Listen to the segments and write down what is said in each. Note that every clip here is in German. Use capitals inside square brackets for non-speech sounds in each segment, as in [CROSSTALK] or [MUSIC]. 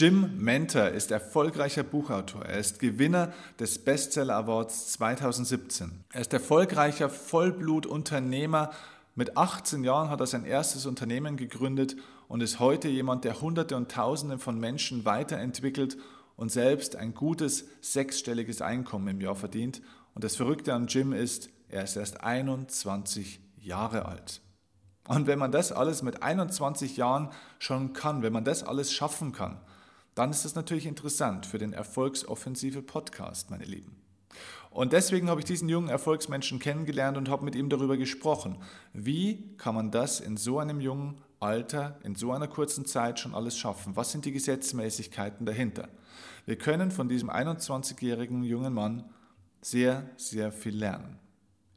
Jim Mentor ist erfolgreicher Buchautor. Er ist Gewinner des Bestseller Awards 2017. Er ist erfolgreicher Vollblutunternehmer. Mit 18 Jahren hat er sein erstes Unternehmen gegründet und ist heute jemand, der Hunderte und Tausende von Menschen weiterentwickelt und selbst ein gutes sechsstelliges Einkommen im Jahr verdient. Und das Verrückte an Jim ist, er ist erst 21 Jahre alt. Und wenn man das alles mit 21 Jahren schon kann, wenn man das alles schaffen kann, dann ist das natürlich interessant für den Erfolgsoffensive Podcast, meine Lieben. Und deswegen habe ich diesen jungen Erfolgsmenschen kennengelernt und habe mit ihm darüber gesprochen. Wie kann man das in so einem jungen Alter, in so einer kurzen Zeit schon alles schaffen? Was sind die Gesetzmäßigkeiten dahinter? Wir können von diesem 21-jährigen jungen Mann sehr, sehr viel lernen.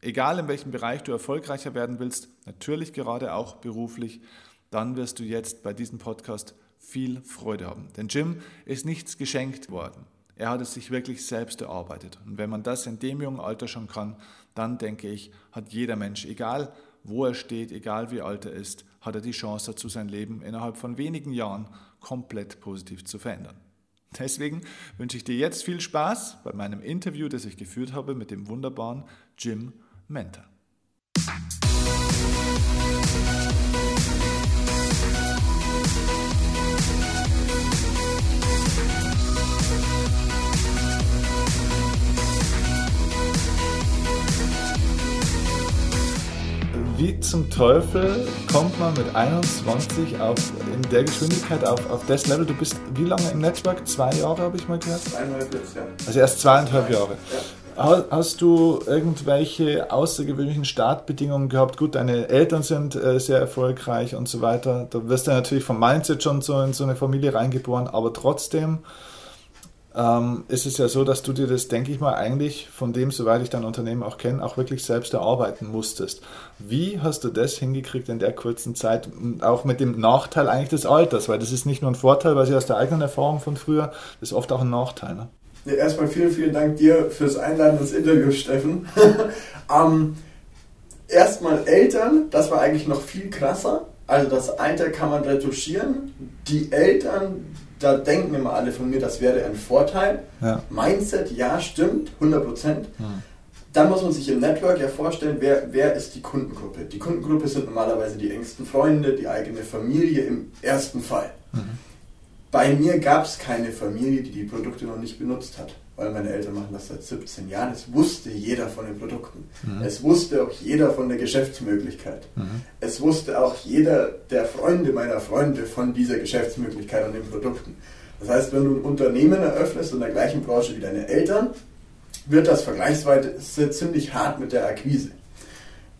Egal in welchem Bereich du erfolgreicher werden willst, natürlich gerade auch beruflich, dann wirst du jetzt bei diesem Podcast viel Freude haben. Denn Jim ist nichts geschenkt worden. Er hat es sich wirklich selbst erarbeitet. Und wenn man das in dem jungen Alter schon kann, dann denke ich, hat jeder Mensch, egal wo er steht, egal wie alt er ist, hat er die Chance dazu, sein Leben innerhalb von wenigen Jahren komplett positiv zu verändern. Deswegen wünsche ich dir jetzt viel Spaß bei meinem Interview, das ich geführt habe mit dem wunderbaren Jim Mentor. Wie zum Teufel kommt man mit 21 auf, in der Geschwindigkeit auf, auf das Level? Du bist wie lange im Network? Zwei Jahre habe ich mal gehört? Zweieinhalb jetzt, ja. Also erst zweieinhalb Jahre. Ja. Hast du irgendwelche außergewöhnlichen Startbedingungen gehabt? Gut, deine Eltern sind äh, sehr erfolgreich und so weiter. Da wirst du natürlich vom Mindset schon so in so eine Familie reingeboren, aber trotzdem ähm, ist es ja so, dass du dir das, denke ich mal, eigentlich von dem, soweit ich dein Unternehmen auch kenne, auch wirklich selbst erarbeiten musstest. Wie hast du das hingekriegt in der kurzen Zeit, auch mit dem Nachteil eigentlich des Alters? Weil das ist nicht nur ein Vorteil, weil sie aus der eigenen Erfahrung von früher, das ist oft auch ein Nachteil. Ne? Ja, erstmal vielen, vielen Dank dir fürs Einladen ins Interview, Steffen. [LAUGHS] ähm, erstmal Eltern, das war eigentlich noch viel krasser. Also das Alter kann man retuschieren. Die Eltern, da denken immer alle von mir, das wäre ein Vorteil. Ja. Mindset, ja, stimmt, 100 Prozent. Ja. Dann muss man sich im Network ja vorstellen, wer, wer ist die Kundengruppe. Die Kundengruppe sind normalerweise die engsten Freunde, die eigene Familie im ersten Fall. Mhm. Bei mir gab es keine Familie, die die Produkte noch nicht benutzt hat, weil meine Eltern machen das seit 17 Jahren. Es wusste jeder von den Produkten. Mhm. Es wusste auch jeder von der Geschäftsmöglichkeit. Mhm. Es wusste auch jeder der Freunde meiner Freunde von dieser Geschäftsmöglichkeit und den Produkten. Das heißt, wenn du ein Unternehmen eröffnest in der gleichen Branche wie deine Eltern, wird das vergleichsweise ziemlich hart mit der Akquise.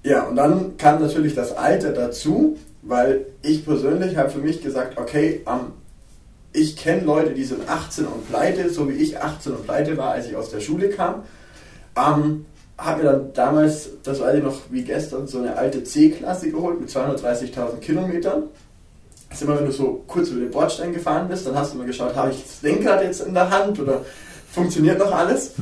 Ja, und dann kam natürlich das Alter dazu, weil ich persönlich habe für mich gesagt, okay, am ich kenne Leute, die sind 18 und pleite, so wie ich 18 und pleite war, als ich aus der Schule kam. Ähm, habe mir dann damals, das weiß ich noch wie gestern, so eine alte C-Klasse geholt mit 230.000 Kilometern. Das ist immer, wenn du so kurz über den Bordstein gefahren bist, dann hast du mal geschaut, habe ich das Lenkrad jetzt in der Hand oder funktioniert noch alles?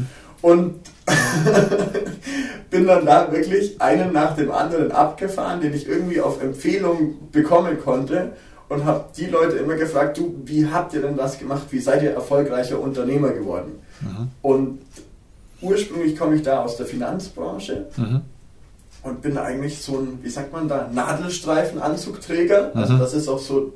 Und [LAUGHS] bin dann da wirklich einen nach dem anderen abgefahren, den ich irgendwie auf Empfehlung bekommen konnte und habe die Leute immer gefragt, du, wie habt ihr denn das gemacht? Wie seid ihr erfolgreicher Unternehmer geworden? Mhm. Und ursprünglich komme ich da aus der Finanzbranche mhm. und bin eigentlich so ein, wie sagt man da, Nadelstreifenanzugträger. Mhm. Also das ist auch so.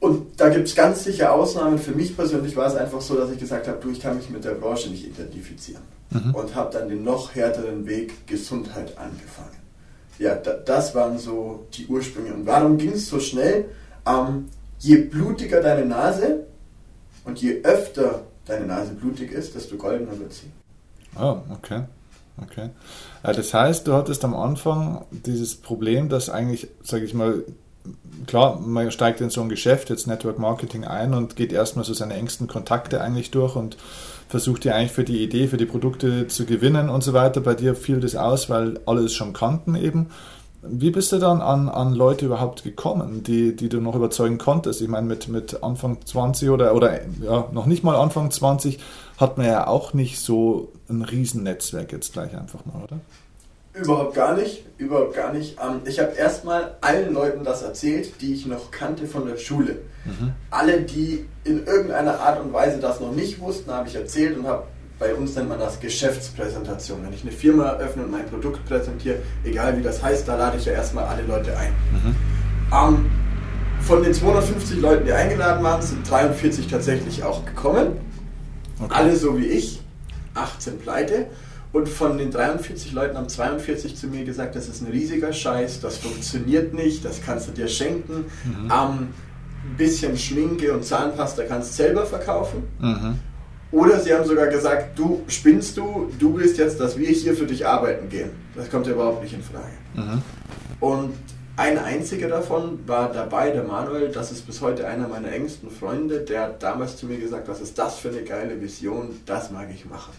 Und da gibt es ganz sicher Ausnahmen. Für mich persönlich war es einfach so, dass ich gesagt habe, du, ich kann mich mit der Branche nicht identifizieren. Mhm. Und habe dann den noch härteren Weg Gesundheit angefangen ja, da, das waren so die Ursprünge. Und warum ging es so schnell? Ähm, je blutiger deine Nase und je öfter deine Nase blutig ist, desto goldener wird sie. Oh, okay. Okay. Das heißt, du hattest am Anfang dieses Problem, dass eigentlich, sage ich mal, klar, man steigt in so ein Geschäft, jetzt Network Marketing ein und geht erstmal so seine engsten Kontakte eigentlich durch und versucht ja eigentlich für die Idee, für die Produkte zu gewinnen und so weiter. Bei dir fiel das aus, weil alle es schon kannten eben. Wie bist du dann an, an Leute überhaupt gekommen, die, die du noch überzeugen konntest? Ich meine, mit, mit Anfang 20 oder, oder ja, noch nicht mal Anfang 20 hat man ja auch nicht so ein Riesennetzwerk jetzt gleich einfach mal, oder? Überhaupt gar nicht, überhaupt gar nicht. Ähm, ich habe erstmal allen Leuten das erzählt, die ich noch kannte von der Schule. Mhm. Alle, die in irgendeiner Art und Weise das noch nicht wussten, habe ich erzählt und habe bei uns nennt man das Geschäftspräsentation. Wenn ich eine Firma eröffne und mein Produkt präsentiere, egal wie das heißt, da lade ich ja erstmal alle Leute ein. Mhm. Ähm, von den 250 Leuten, die eingeladen waren, sind 43 tatsächlich auch gekommen. Okay. Alle so wie ich, 18 pleite. Und von den 43 Leuten haben 42 zu mir gesagt, das ist ein riesiger Scheiß, das funktioniert nicht, das kannst du dir schenken. Mhm. Ähm, ein bisschen Schminke und Zahnpasta kannst du selber verkaufen. Mhm. Oder sie haben sogar gesagt, du spinnst du, du willst jetzt, dass wir hier für dich arbeiten gehen. Das kommt ja überhaupt nicht in Frage. Mhm. Und ein einziger davon war dabei, der Manuel, das ist bis heute einer meiner engsten Freunde, der hat damals zu mir gesagt, was ist das für eine geile Vision, das mag ich machen.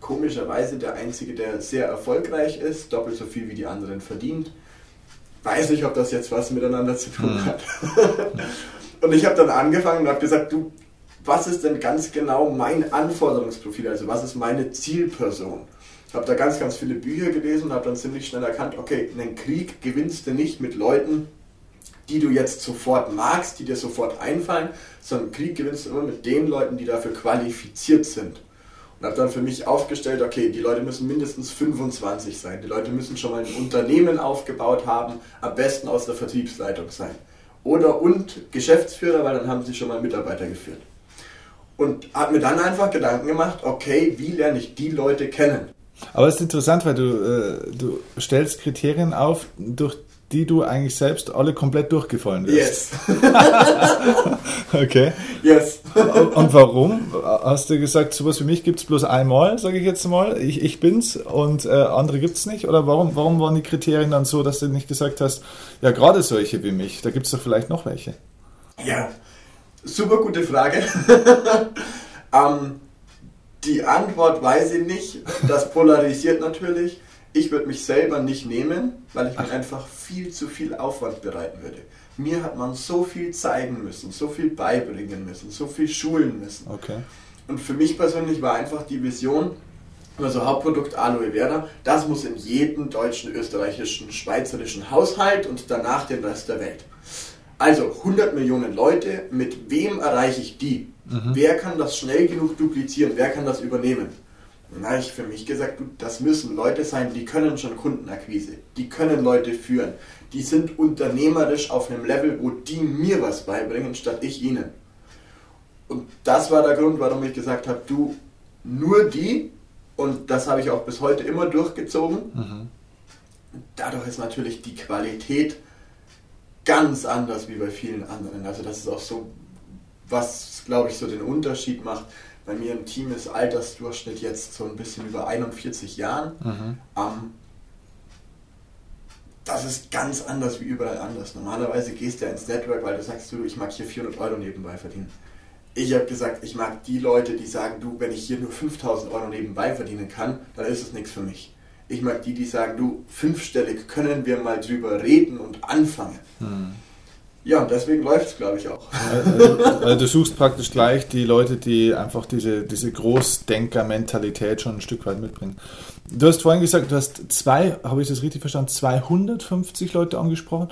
Komischerweise der einzige, der sehr erfolgreich ist, doppelt so viel wie die anderen verdient. Weiß nicht, ob das jetzt was miteinander zu tun mhm. hat. [LAUGHS] und ich habe dann angefangen und habe gesagt, du, was ist denn ganz genau mein Anforderungsprofil, also was ist meine Zielperson. Ich habe da ganz, ganz viele Bücher gelesen und habe dann ziemlich schnell erkannt, okay, einen Krieg gewinnst du nicht mit Leuten, die du jetzt sofort magst, die dir sofort einfallen, sondern Krieg gewinnst du immer mit den Leuten, die dafür qualifiziert sind. Und habe dann für mich aufgestellt, okay, die Leute müssen mindestens 25 sein, die Leute müssen schon mal ein Unternehmen aufgebaut haben, am besten aus der Vertriebsleitung sein. Oder und Geschäftsführer, weil dann haben sie schon mal Mitarbeiter geführt und habe mir dann einfach Gedanken gemacht, okay, wie lerne ich die Leute kennen? Aber es ist interessant, weil du, äh, du stellst Kriterien auf, durch die du eigentlich selbst alle komplett durchgefallen wirst. Yes. [LAUGHS] okay. Yes. und warum? Hast du gesagt, sowas wie mich gibt es bloß einmal, sage ich jetzt mal, ich, ich bin's und äh, andere gibt es nicht? Oder warum, warum waren die Kriterien dann so, dass du nicht gesagt hast, ja, gerade solche wie mich, da gibt es doch vielleicht noch welche? Ja, Super gute Frage. [LAUGHS] ähm, die Antwort weiß ich nicht. Das polarisiert natürlich. Ich würde mich selber nicht nehmen, weil ich mir einfach viel zu viel Aufwand bereiten würde. Mir hat man so viel zeigen müssen, so viel beibringen müssen, so viel schulen müssen. Okay. Und für mich persönlich war einfach die Vision, also Hauptprodukt Aloe Vera, das muss in jeden deutschen, österreichischen, schweizerischen Haushalt und danach den Rest der Welt. Also 100 Millionen Leute, mit wem erreiche ich die? Mhm. Wer kann das schnell genug duplizieren? Wer kann das übernehmen? Dann habe ich für mich gesagt, das müssen Leute sein, die können schon Kundenakquise, die können Leute führen, die sind unternehmerisch auf einem Level, wo die mir was beibringen, statt ich ihnen. Und das war der Grund, warum ich gesagt habe, du, nur die, und das habe ich auch bis heute immer durchgezogen, mhm. dadurch ist natürlich die Qualität ganz anders wie bei vielen anderen. Also das ist auch so, was glaube ich so den Unterschied macht. Bei mir im Team ist Altersdurchschnitt jetzt so ein bisschen über 41 Jahren. Mhm. Ähm, das ist ganz anders wie überall anders. Normalerweise gehst du ja ins Network, weil du sagst, du, ich mag hier 400 Euro nebenbei verdienen. Ich habe gesagt, ich mag die Leute, die sagen, du, wenn ich hier nur 5000 Euro nebenbei verdienen kann, dann ist es nichts für mich. Ich mag die, die sagen, du, fünfstellig können wir mal drüber reden und anfangen. Hm. Ja, deswegen läuft es, glaube ich, auch. Also, du suchst praktisch gleich die Leute, die einfach diese, diese Großdenker-Mentalität schon ein Stück weit mitbringen. Du hast vorhin gesagt, du hast zwei, habe ich das richtig verstanden, 250 Leute angesprochen.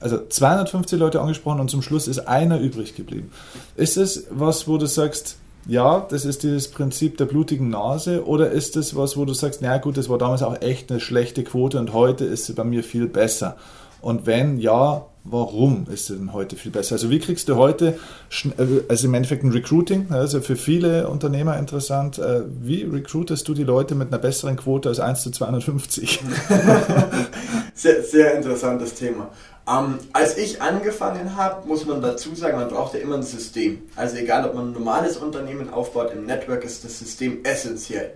Also 250 Leute angesprochen und zum Schluss ist einer übrig geblieben. Ist es was, wo du sagst, ja, das ist dieses Prinzip der blutigen Nase oder ist das was, wo du sagst, na gut, das war damals auch echt eine schlechte Quote und heute ist sie bei mir viel besser? Und wenn ja, warum ist sie denn heute viel besser? Also wie kriegst du heute, äh, also im Endeffekt ein Recruiting, also für viele Unternehmer interessant, äh, wie recruitest du die Leute mit einer besseren Quote als 1 zu 250? [LAUGHS] sehr, sehr interessantes Thema. Ähm, als ich angefangen habe, muss man dazu sagen, man braucht ja immer ein System. Also egal, ob man ein normales Unternehmen aufbaut, im Network ist das System essentiell.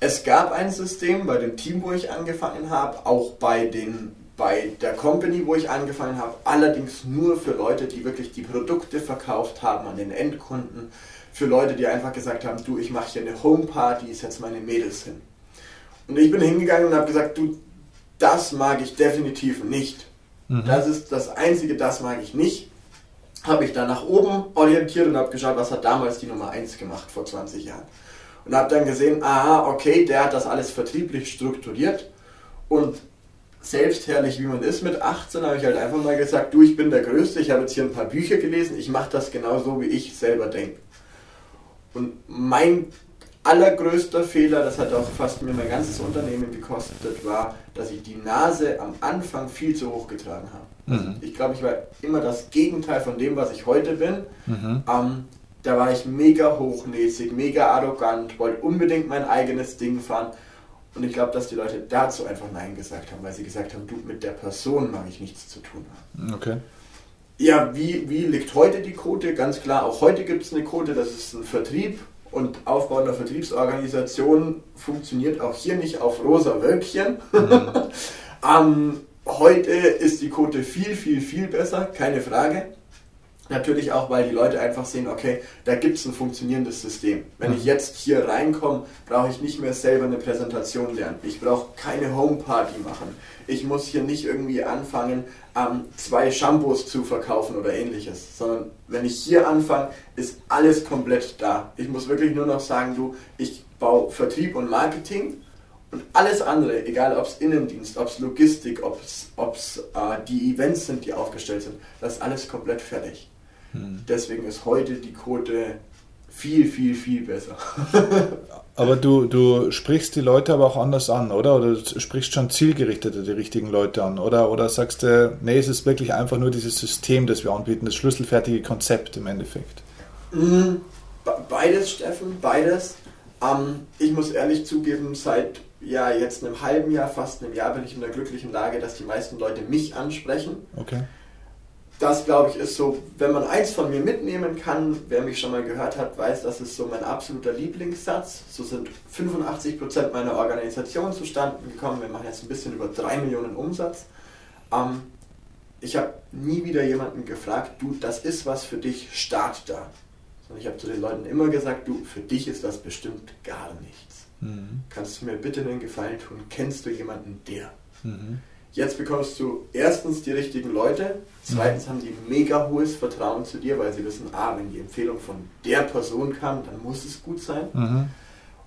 Es gab ein System bei dem Team, wo ich angefangen habe, auch bei, den, bei der Company, wo ich angefangen habe, allerdings nur für Leute, die wirklich die Produkte verkauft haben an den Endkunden, für Leute, die einfach gesagt haben, du, ich mache hier eine Homeparty, ich setze meine Mädels hin. Und ich bin hingegangen und habe gesagt, du, das mag ich definitiv nicht. Mhm. Das ist das Einzige, das mag ich nicht. Habe ich dann nach oben orientiert und habe geschaut, was hat damals die Nummer 1 gemacht vor 20 Jahren. Und habe dann gesehen, aha, okay, der hat das alles vertrieblich strukturiert Und selbstherrlich wie man ist mit 18, habe ich halt einfach mal gesagt, du, ich bin der Größte, ich habe jetzt hier ein paar Bücher gelesen, ich mache das genauso, wie ich selber denke. Und mein allergrößter Fehler, das hat auch fast mir mein ganzes Unternehmen gekostet, war, dass ich die Nase am Anfang viel zu hoch getragen habe. Mhm. Ich glaube, ich war immer das Gegenteil von dem, was ich heute bin. Mhm. Ähm, da war ich mega hochnäsig, mega arrogant, wollte unbedingt mein eigenes Ding fahren. Und ich glaube, dass die Leute dazu einfach Nein gesagt haben, weil sie gesagt haben, du, mit der Person mag ich nichts zu tun haben. Okay. Ja, wie, wie liegt heute die Quote? Ganz klar, auch heute gibt es eine Quote, das ist ein Vertrieb und Aufbau einer Vertriebsorganisation funktioniert auch hier nicht auf rosa Wölkchen. Mhm. [LAUGHS] ähm, heute ist die Quote viel, viel, viel besser, keine Frage. Natürlich auch, weil die Leute einfach sehen, okay, da gibt es ein funktionierendes System. Wenn ich jetzt hier reinkomme, brauche ich nicht mehr selber eine Präsentation lernen. Ich brauche keine Homeparty machen. Ich muss hier nicht irgendwie anfangen, ähm, zwei Shampoos zu verkaufen oder ähnliches. Sondern wenn ich hier anfange, ist alles komplett da. Ich muss wirklich nur noch sagen, du, ich baue Vertrieb und Marketing und alles andere, egal ob es Innendienst, ob es Logistik, ob es äh, die Events sind, die aufgestellt sind, das ist alles komplett fertig. Hm. Deswegen ist heute die Quote viel, viel, viel besser. [LAUGHS] aber du, du sprichst die Leute aber auch anders an, oder? Oder du sprichst schon zielgerichtet die richtigen Leute an, oder? Oder sagst du, nee, es ist wirklich einfach nur dieses System, das wir anbieten, das schlüsselfertige Konzept im Endeffekt? Hm, beides, Steffen, beides. Ähm, ich muss ehrlich zugeben, seit ja, jetzt einem halben Jahr, fast einem Jahr bin ich in der glücklichen Lage, dass die meisten Leute mich ansprechen. Okay das glaube ich ist so, wenn man eins von mir mitnehmen kann, wer mich schon mal gehört hat, weiß, das ist so mein absoluter Lieblingssatz. So sind 85% meiner Organisation zustande gekommen. Wir machen jetzt ein bisschen über 3 Millionen Umsatz. Ähm, ich habe nie wieder jemanden gefragt, du, das ist was für dich, start da. Sondern ich habe zu den Leuten immer gesagt, du, für dich ist das bestimmt gar nichts. Mhm. Kannst du mir bitte einen Gefallen tun? Kennst du jemanden, der? Mhm. Jetzt bekommst du erstens die richtigen Leute, zweitens haben die mega hohes Vertrauen zu dir, weil sie wissen, ah, wenn die Empfehlung von der Person kam, dann muss es gut sein. Mhm.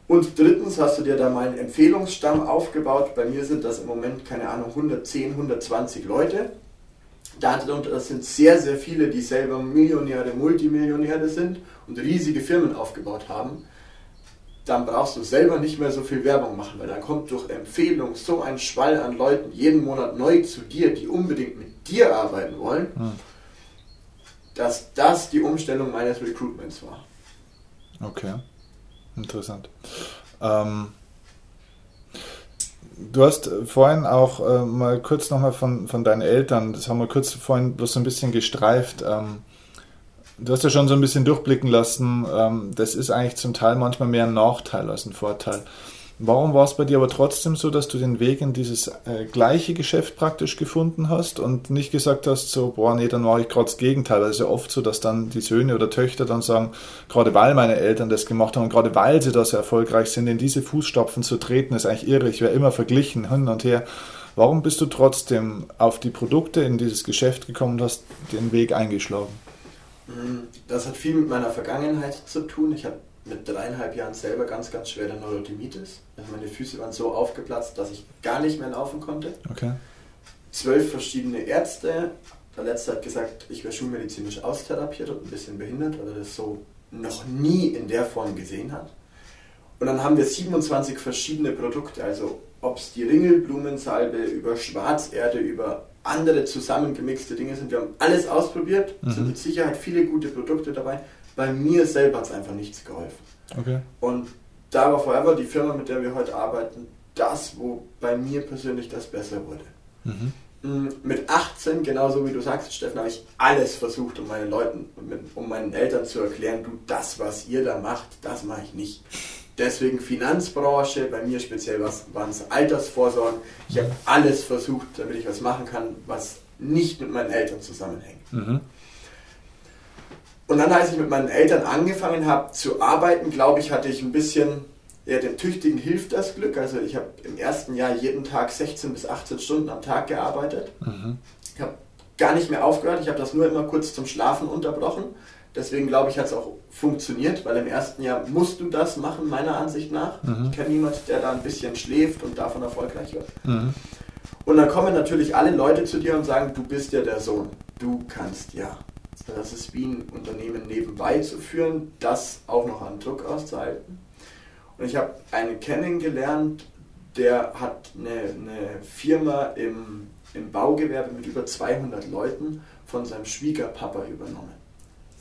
Und drittens hast du dir da mal einen Empfehlungsstamm aufgebaut. Bei mir sind das im Moment, keine Ahnung, 110, 120 Leute. Darunter sind sehr, sehr viele, die selber Millionäre, Multimillionäre sind und riesige Firmen aufgebaut haben dann brauchst du selber nicht mehr so viel Werbung machen, weil dann kommt durch Empfehlung so ein Schwall an Leuten jeden Monat neu zu dir, die unbedingt mit dir arbeiten wollen, hm. dass das die Umstellung meines Recruitments war. Okay, interessant. Ähm, du hast vorhin auch äh, mal kurz nochmal von, von deinen Eltern, das haben wir kurz vorhin bloß so ein bisschen gestreift. Ähm, Du hast ja schon so ein bisschen durchblicken lassen, ähm, das ist eigentlich zum Teil manchmal mehr ein Nachteil als ein Vorteil. Warum war es bei dir aber trotzdem so, dass du den Weg in dieses äh, gleiche Geschäft praktisch gefunden hast und nicht gesagt hast, so, boah, nee, dann mache ich gerade das Gegenteil. Weil es ist ja oft so, dass dann die Söhne oder Töchter dann sagen, gerade weil meine Eltern das gemacht haben gerade weil sie da so erfolgreich sind, in diese Fußstapfen zu treten, ist eigentlich irre. Ich wäre immer verglichen, hin und her. Warum bist du trotzdem auf die Produkte in dieses Geschäft gekommen und hast den Weg eingeschlagen? Das hat viel mit meiner Vergangenheit zu tun. Ich habe mit dreieinhalb Jahren selber ganz, ganz schwere Neurotimitis. Also meine Füße waren so aufgeplatzt, dass ich gar nicht mehr laufen konnte. Okay. Zwölf verschiedene Ärzte. Der letzte hat gesagt, ich wäre schulmedizinisch austherapiert und ein bisschen behindert, weil er das so noch nie in der Form gesehen hat. Und dann haben wir 27 verschiedene Produkte, also ob es die Ringelblumensalbe über Schwarzerde, über andere zusammengemixte Dinge sind. Wir haben alles ausprobiert, mhm. sind mit Sicherheit viele gute Produkte dabei. Bei mir selber hat es einfach nichts geholfen. Okay. Und da war Forever, die Firma, mit der wir heute arbeiten, das, wo bei mir persönlich das besser wurde. Mhm. Mm, mit 18, genauso wie du sagst, Steffen, habe ich alles versucht, um meinen Leuten, um meinen Eltern zu erklären, du, das, was ihr da macht, das mache ich nicht. Deswegen Finanzbranche, bei mir speziell waren es Altersvorsorgen. Ich habe alles versucht, damit ich was machen kann, was nicht mit meinen Eltern zusammenhängt. Mhm. Und dann, als ich mit meinen Eltern angefangen habe zu arbeiten, glaube ich, hatte ich ein bisschen, ja, dem Tüchtigen hilft das Glück. Also ich habe im ersten Jahr jeden Tag 16 bis 18 Stunden am Tag gearbeitet. Mhm. Ich habe gar nicht mehr aufgehört, ich habe das nur immer kurz zum Schlafen unterbrochen Deswegen glaube ich, hat es auch funktioniert, weil im ersten Jahr musst du das machen, meiner Ansicht nach. Mhm. Ich kenne niemanden, der da ein bisschen schläft und davon erfolgreich wird. Mhm. Und dann kommen natürlich alle Leute zu dir und sagen, du bist ja der Sohn, du kannst ja. Das ist wie ein Unternehmen nebenbei zu führen, das auch noch an Druck auszuhalten. Und ich habe einen kennengelernt, der hat eine, eine Firma im, im Baugewerbe mit über 200 Leuten von seinem Schwiegerpapa übernommen.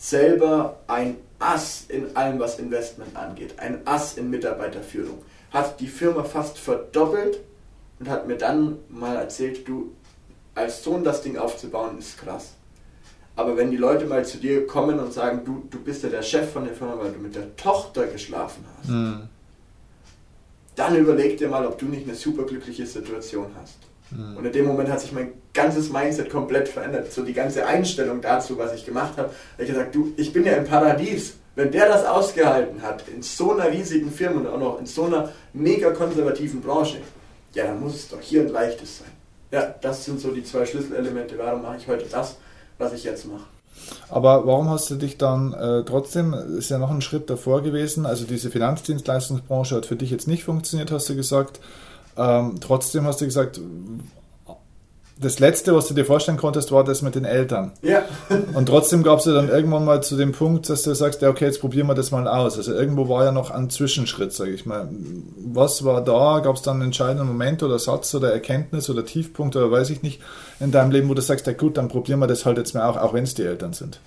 Selber ein Ass in allem, was Investment angeht, ein Ass in Mitarbeiterführung. Hat die Firma fast verdoppelt und hat mir dann mal erzählt, du, als Sohn das Ding aufzubauen, ist krass. Aber wenn die Leute mal zu dir kommen und sagen, du, du bist ja der Chef von der Firma, weil du mit der Tochter geschlafen hast, mhm. dann überleg dir mal, ob du nicht eine superglückliche Situation hast. Mhm. Und in dem Moment hat sich mein ganzes Mindset komplett verändert. So die ganze Einstellung dazu, was ich gemacht habe. Ich gesagt, du, ich bin ja im Paradies. Wenn der das ausgehalten hat, in so einer riesigen Firma und auch noch in so einer mega konservativen Branche, ja, dann muss es doch hier ein leichtes sein. Ja, das sind so die zwei Schlüsselelemente. Warum mache ich heute das, was ich jetzt mache? Aber warum hast du dich dann äh, trotzdem, ist ja noch ein Schritt davor gewesen, also diese Finanzdienstleistungsbranche hat für dich jetzt nicht funktioniert, hast du gesagt. Ähm, trotzdem hast du gesagt, das Letzte, was du dir vorstellen konntest, war das mit den Eltern. Ja. Und trotzdem gab es ja dann irgendwann mal zu dem Punkt, dass du sagst, ja, okay, jetzt probieren wir das mal aus. Also irgendwo war ja noch ein Zwischenschritt, sage ich mal. Was war da? Gab es dann einen entscheidenden Moment oder Satz oder Erkenntnis oder Tiefpunkt oder weiß ich nicht in deinem Leben, wo du sagst, ja gut, dann probieren wir das halt jetzt mal auch, auch wenn es die Eltern sind?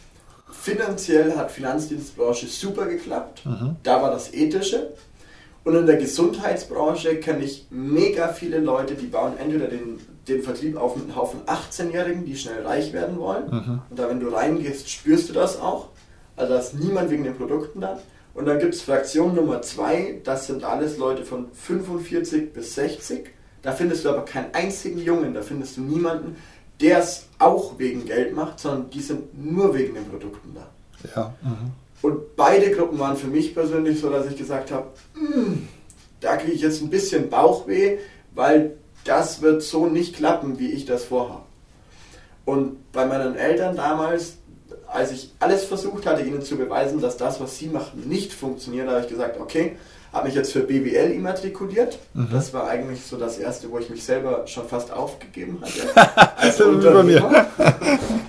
Finanziell hat Finanzdienstbranche super geklappt. Mhm. Da war das Ethische. Und in der Gesundheitsbranche kenne ich mega viele Leute, die bauen entweder den, den Vertrieb auf einen Haufen 18-Jährigen, die schnell reich werden wollen. Mhm. Und da, wenn du reingehst, spürst du das auch. Also da ist niemand wegen den Produkten da. Und dann gibt es Fraktion Nummer 2, das sind alles Leute von 45 bis 60. Da findest du aber keinen einzigen Jungen, da findest du niemanden, der es auch wegen Geld macht, sondern die sind nur wegen den Produkten da. Ja. Mhm. Und beide Gruppen waren für mich persönlich so, dass ich gesagt habe, hm, da kriege ich jetzt ein bisschen Bauchweh, weil das wird so nicht klappen, wie ich das vorhabe. Und bei meinen Eltern damals, als ich alles versucht hatte, ihnen zu beweisen, dass das, was sie machen, nicht funktioniert, habe ich gesagt, okay, habe mich jetzt für BWL immatrikuliert. Mhm. Das war eigentlich so das erste, wo ich mich selber schon fast aufgegeben hatte. [LAUGHS] Als Unternehmer.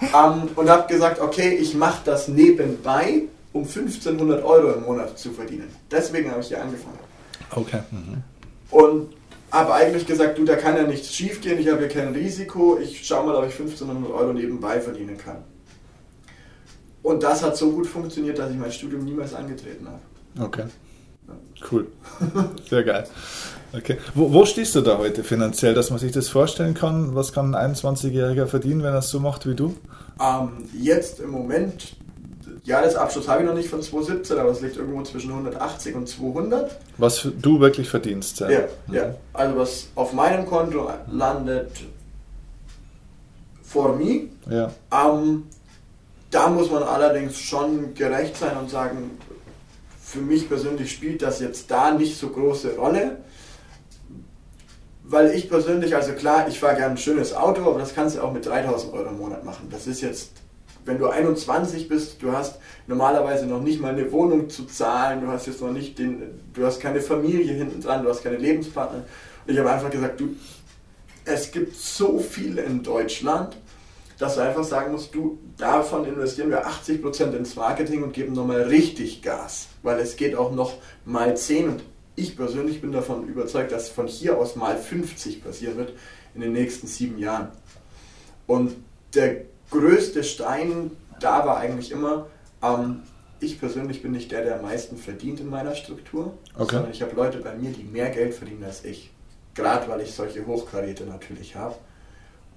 ähm, und habe gesagt, okay, ich mache das nebenbei um 1500 Euro im Monat zu verdienen. Deswegen habe ich hier angefangen. Okay. Mhm. Und habe eigentlich gesagt, du, da kann ja nichts schief gehen, ich habe hier kein Risiko, ich schaue mal, ob ich 1500 Euro nebenbei verdienen kann. Und das hat so gut funktioniert, dass ich mein Studium niemals angetreten habe. Okay. Cool. Sehr geil. Okay. Wo, wo, stehst du da heute finanziell, dass man sich das vorstellen kann? Was kann ein 21-Jähriger verdienen, wenn er es so macht wie du? Ähm, jetzt im Moment Jahresabschluss habe ich noch nicht von 2017, aber es liegt irgendwo zwischen 180 und 200. Was du wirklich verdienst, ja. Ja, mhm. ja. Also was auf meinem Konto landet for me. Ja. Ähm, da muss man allerdings schon gerecht sein und sagen, für mich persönlich spielt das jetzt da nicht so große Rolle. Weil ich persönlich, also klar, ich fahre gerne ein schönes Auto, aber das kannst du auch mit 3000 Euro im Monat machen. Das ist jetzt wenn du 21 bist, du hast normalerweise noch nicht mal eine Wohnung zu zahlen, du hast jetzt noch nicht den, du hast keine Familie hinten dran, du hast keine Lebenspartner. Und ich habe einfach gesagt, du, es gibt so viel in Deutschland, dass du einfach sagen musst, du, davon investieren wir 80% ins Marketing und geben nochmal richtig Gas, weil es geht auch noch mal 10 und ich persönlich bin davon überzeugt, dass von hier aus mal 50 passieren wird in den nächsten sieben Jahren. Und der größte Stein da war eigentlich immer, ähm, ich persönlich bin nicht der, der am meisten verdient in meiner Struktur, okay. sondern ich habe Leute bei mir, die mehr Geld verdienen als ich. Gerade weil ich solche Hochkaräte natürlich habe.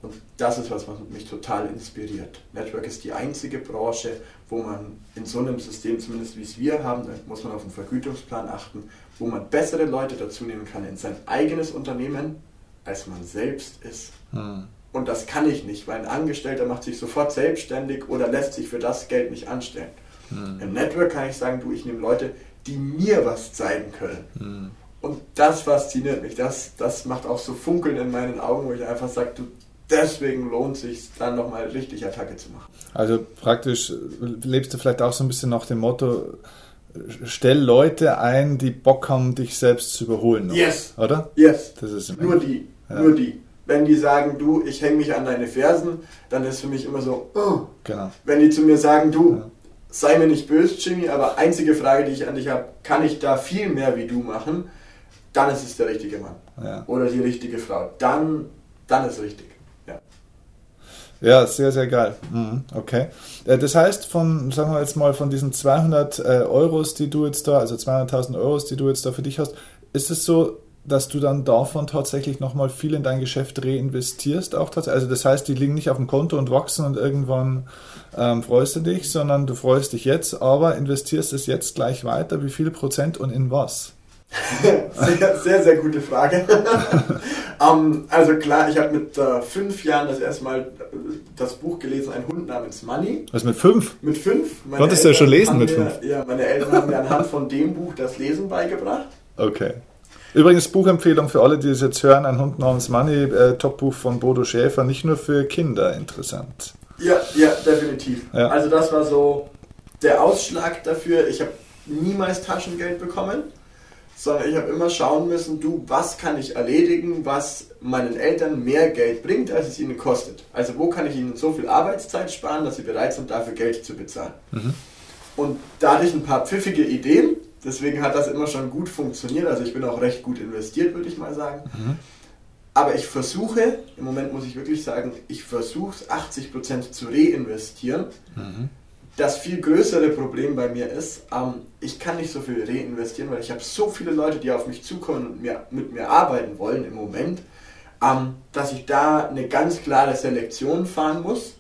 Und das ist was, was mich total inspiriert. Network ist die einzige Branche, wo man in so einem System, zumindest wie es wir haben, da muss man auf einen Vergütungsplan achten, wo man bessere Leute dazu nehmen kann in sein eigenes Unternehmen, als man selbst ist. Hm. Und das kann ich nicht, weil ein Angestellter macht sich sofort selbstständig oder lässt sich für das Geld nicht anstellen. Hm. Im Network kann ich sagen, du, ich nehme Leute, die mir was zeigen können. Hm. Und das fasziniert mich. Das, das macht auch so Funkeln in meinen Augen, wo ich einfach sage, du, deswegen lohnt es sich dann nochmal richtig Attacke zu machen. Also praktisch lebst du vielleicht auch so ein bisschen nach dem Motto, stell Leute ein, die Bock haben, dich selbst zu überholen. Noch, yes. Oder? Yes. Das ist nur die. Ja. Nur die. Wenn die sagen, du, ich hänge mich an deine Fersen, dann ist für mich immer so, oh. Genau. Wenn die zu mir sagen, du, ja. sei mir nicht böse, Jimmy, aber einzige Frage, die ich an dich habe, kann ich da viel mehr wie du machen? Dann ist es der richtige Mann. Ja. Oder die richtige Frau. Dann, dann ist es richtig. Ja, sehr, sehr geil. Mhm, okay. Äh, das heißt, von, sagen wir jetzt mal, von diesen 200 äh, Euros, die du jetzt da, also 200.000 Euros, die du jetzt da für dich hast, ist es so, dass du dann davon tatsächlich nochmal viel in dein Geschäft reinvestierst auch tatsächlich? Also das heißt, die liegen nicht auf dem Konto und wachsen und irgendwann ähm, freust du dich, sondern du freust dich jetzt, aber investierst es jetzt gleich weiter. Wie viel Prozent und in was? [LAUGHS] sehr, sehr, sehr gute Frage. um, [LAUGHS] ähm, also klar, ich habe mit äh, fünf Jahren das erste Mal äh, das Buch gelesen, Ein Hund namens Money. Was mit fünf? Mit fünf. Meine Konntest du ja schon lesen mit mir, fünf? Ja, meine Eltern haben mir anhand von dem Buch das Lesen beigebracht. Okay. Übrigens Buchempfehlung für alle, die es jetzt hören, Ein Hund namens Money, äh, Top-Buch von Bodo Schäfer, nicht nur für Kinder interessant. Ja, ja, definitiv. Ja. Also das war so der Ausschlag dafür. Ich habe niemals Taschengeld bekommen sondern ich habe immer schauen müssen, du, was kann ich erledigen, was meinen Eltern mehr Geld bringt, als es ihnen kostet. Also wo kann ich ihnen so viel Arbeitszeit sparen, dass sie bereit sind, dafür Geld zu bezahlen. Mhm. Und da hatte ich ein paar pfiffige Ideen, deswegen hat das immer schon gut funktioniert, also ich bin auch recht gut investiert, würde ich mal sagen. Mhm. Aber ich versuche, im Moment muss ich wirklich sagen, ich versuche es 80% zu reinvestieren. Mhm das viel größere Problem bei mir ist, ähm, ich kann nicht so viel reinvestieren, weil ich habe so viele Leute, die auf mich zukommen und mir, mit mir arbeiten wollen im Moment, ähm, dass ich da eine ganz klare Selektion fahren muss.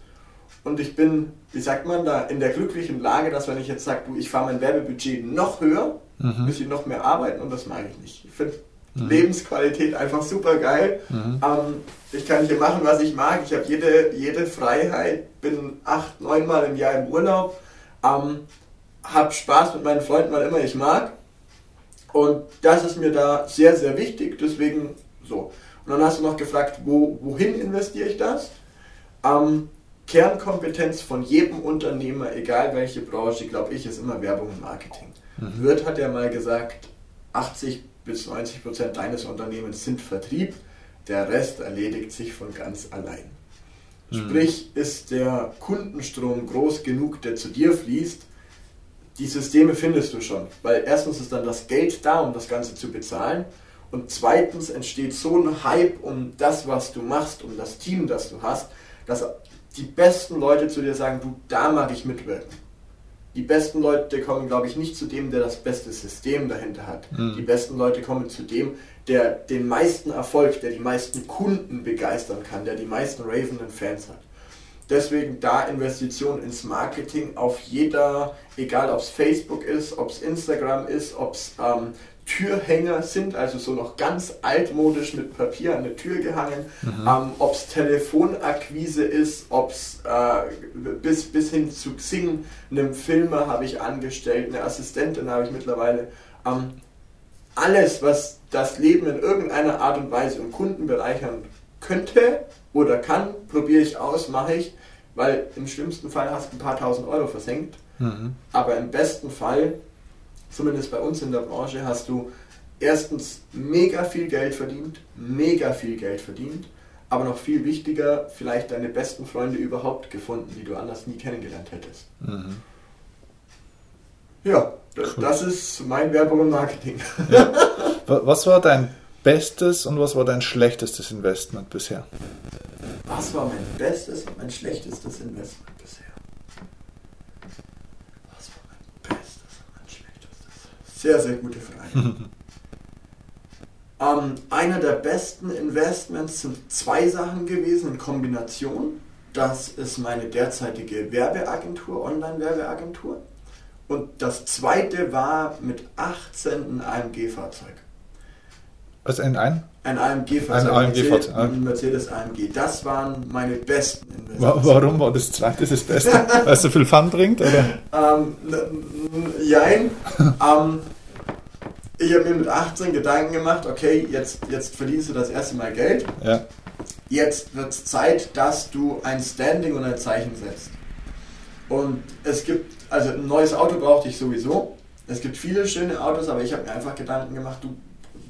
Und ich bin, wie sagt man, da in der glücklichen Lage, dass wenn ich jetzt sage, du, ich fahre mein Werbebudget noch höher, mhm. muss ich noch mehr arbeiten und das mag ich nicht. Ich finde mhm. Lebensqualität einfach super geil. Mhm. Ähm, ich kann hier machen, was ich mag. Ich habe jede, jede Freiheit, bin acht, neun Mal im Jahr im Urlaub, ähm, habe Spaß mit meinen Freunden, wann immer ich mag. Und das ist mir da sehr, sehr wichtig. Deswegen so. Und dann hast du noch gefragt, wo, wohin investiere ich das? Ähm, Kernkompetenz von jedem Unternehmer, egal welche Branche, glaube ich, ist immer Werbung und Marketing. Mhm. Wirt hat ja mal gesagt, 80 bis 90 Prozent deines Unternehmens sind Vertrieb, der Rest erledigt sich von ganz allein. Mhm. Sprich, ist der Kundenstrom groß genug, der zu dir fließt, die Systeme findest du schon. Weil erstens ist dann das Geld da, um das Ganze zu bezahlen. Und zweitens entsteht so ein Hype um das, was du machst, um das Team, das du hast, dass die besten Leute zu dir sagen, du, da mag ich mitwirken die besten Leute kommen, glaube ich, nicht zu dem, der das beste System dahinter hat. Mhm. Die besten Leute kommen zu dem, der den meisten Erfolg, der die meisten Kunden begeistern kann, der die meisten ravenden Fans hat. Deswegen da Investition ins Marketing auf jeder, egal ob es Facebook ist, ob es Instagram ist, ob es ähm, Türhänger sind, also so noch ganz altmodisch mit Papier an der Tür gehangen, mhm. ähm, ob es Telefonakquise ist, ob es äh, bis, bis hin zu Xing, einem Filmer habe ich angestellt, eine Assistentin habe ich mittlerweile. Ähm, alles, was das Leben in irgendeiner Art und Weise im Kunden bereichern könnte oder kann, probiere ich aus, mache ich, weil im schlimmsten Fall hast du ein paar tausend Euro versenkt, mhm. aber im besten Fall zumindest bei uns in der Branche, hast du erstens mega viel Geld verdient, mega viel Geld verdient, aber noch viel wichtiger, vielleicht deine besten Freunde überhaupt gefunden, die du anders nie kennengelernt hättest. Mhm. Ja, das, das, ist mein Werbung und Marketing. Ja. [LAUGHS] Was war dein bestes und was war dein schlechtestes Investment bisher? Was war mein bestes und mein schlechtestes Investment bisher? Sehr, sehr gute Frage. [LAUGHS] ähm, einer der besten Investments sind zwei Sachen gewesen in Kombination. Das ist meine derzeitige Werbeagentur, Online-Werbeagentur. Und das zweite war mit 18 ein AMG-Fahrzeug. Was, ein ein? Ein AMG-Fahrzeug. Ein AMG-Fahrzeug. Ein Mercedes AMG. Das waren meine besten Investments. Warum war das zweite das Beste? [LAUGHS] Weil es so viel Fun bringt? Oder? ähm, jein. [LAUGHS] ähm, ich habe mir mit 18 Gedanken gemacht, okay, jetzt, jetzt verdienst du das erste Mal Geld. Ja. jetzt wird es Zeit, dass du ein Standing und ein Zeichen setzt. Und es gibt, also ein neues Auto brauchte ich sowieso. Es gibt viele schöne Autos, aber ich habe mir einfach Gedanken gemacht, du,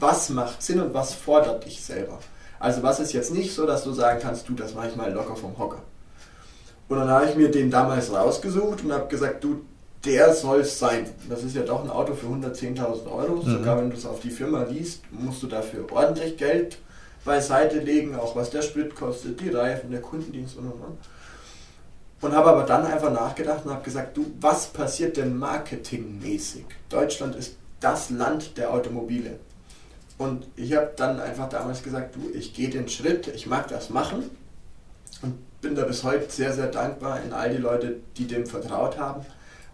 was macht Sinn und was fordert dich selber? Also was ist jetzt nicht so, dass du sagen kannst, du, das mache ich mal locker vom Hocker. Und dann habe ich mir den damals rausgesucht und habe gesagt, du, der soll es sein. Das ist ja doch ein Auto für 110.000 Euro. Mhm. Sogar wenn du es auf die Firma liest, musst du dafür ordentlich Geld beiseite legen, auch was der Sprit kostet, die Reifen, der Kundendienst und und und. Und habe aber dann einfach nachgedacht und habe gesagt, du, was passiert denn marketingmäßig? Deutschland ist das Land der Automobile. Und ich habe dann einfach damals gesagt, du, ich gehe den Schritt, ich mag das machen und bin da bis heute sehr, sehr dankbar in all die Leute, die dem vertraut haben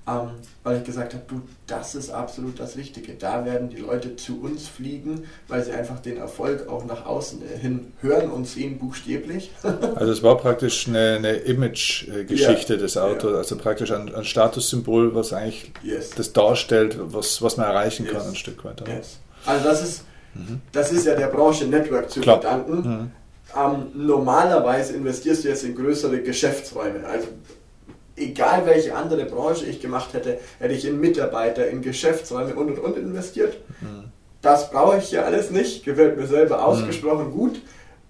ähm, weil ich gesagt habe, du, das ist absolut das Richtige. Da werden die Leute zu uns fliegen, weil sie einfach den Erfolg auch nach außen hin hören und sehen buchstäblich. [LAUGHS] also es war praktisch eine, eine Image-Geschichte ja, des Autos, ja. also praktisch ein, ein, Statussymbol, was eigentlich yes. das darstellt, was, was man erreichen yes. kann ein Stück weit. Yes. Also das ist, mhm. das ist ja der Branche Network zu Klar. verdanken. Mhm. Ähm, normalerweise investierst du jetzt in größere Geschäftsräume. Also egal welche andere Branche ich gemacht hätte, hätte ich in Mitarbeiter, in Geschäftsräume und und und investiert. Mhm. Das brauche ich ja alles nicht, gefällt mir selber ausgesprochen mhm. gut.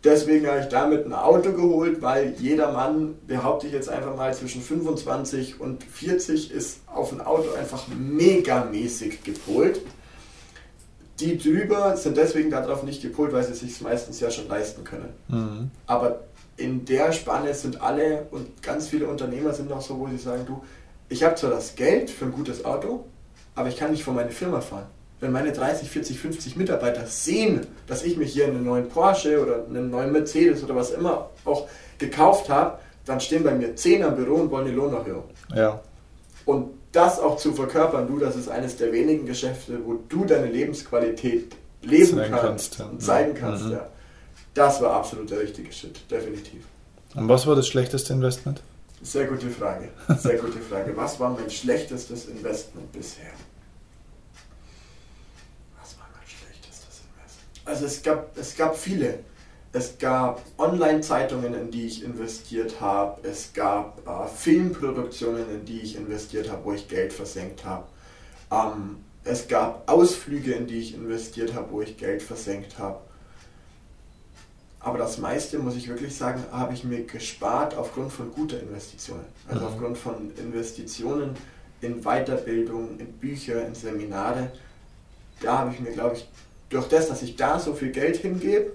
Deswegen habe ich damit ein Auto geholt, weil jeder Mann, behaupte ich jetzt einfach mal, zwischen 25 und 40 ist auf ein Auto einfach megamäßig gepolt. Die drüber sind deswegen darauf nicht gepolt, weil sie es sich meistens ja schon leisten können. Mhm. Aber in der Spanne sind alle und ganz viele Unternehmer sind auch so, wo sie sagen, du, ich habe zwar das Geld für ein gutes Auto, aber ich kann nicht vor meine Firma fahren. Wenn meine 30, 40, 50 Mitarbeiter sehen, dass ich mich hier einen neuen Porsche oder einen neuen Mercedes oder was immer auch gekauft habe, dann stehen bei mir 10 am Büro und wollen die Lohnerhöhung. Ja. Und das auch zu verkörpern, du, das ist eines der wenigen Geschäfte, wo du deine Lebensqualität leben kannst, kannst ja. und zeigen kannst. Mhm. Ja. Das war absolut der richtige Schritt, definitiv. Und was war das schlechteste Investment? Sehr gute Frage. Sehr gute Frage. Was war mein schlechtestes Investment bisher? Was war mein schlechtestes Investment? Also es gab, es gab viele. Es gab Online-Zeitungen, in die ich investiert habe. Es gab äh, Filmproduktionen, in die ich investiert habe, wo ich Geld versenkt habe. Ähm, es gab Ausflüge, in die ich investiert habe, wo ich Geld versenkt habe. Aber das meiste, muss ich wirklich sagen, habe ich mir gespart aufgrund von guter Investitionen. Also mhm. aufgrund von Investitionen in Weiterbildung, in Bücher, in Seminare. Da habe ich mir, glaube ich, durch das, dass ich da so viel Geld hingebe,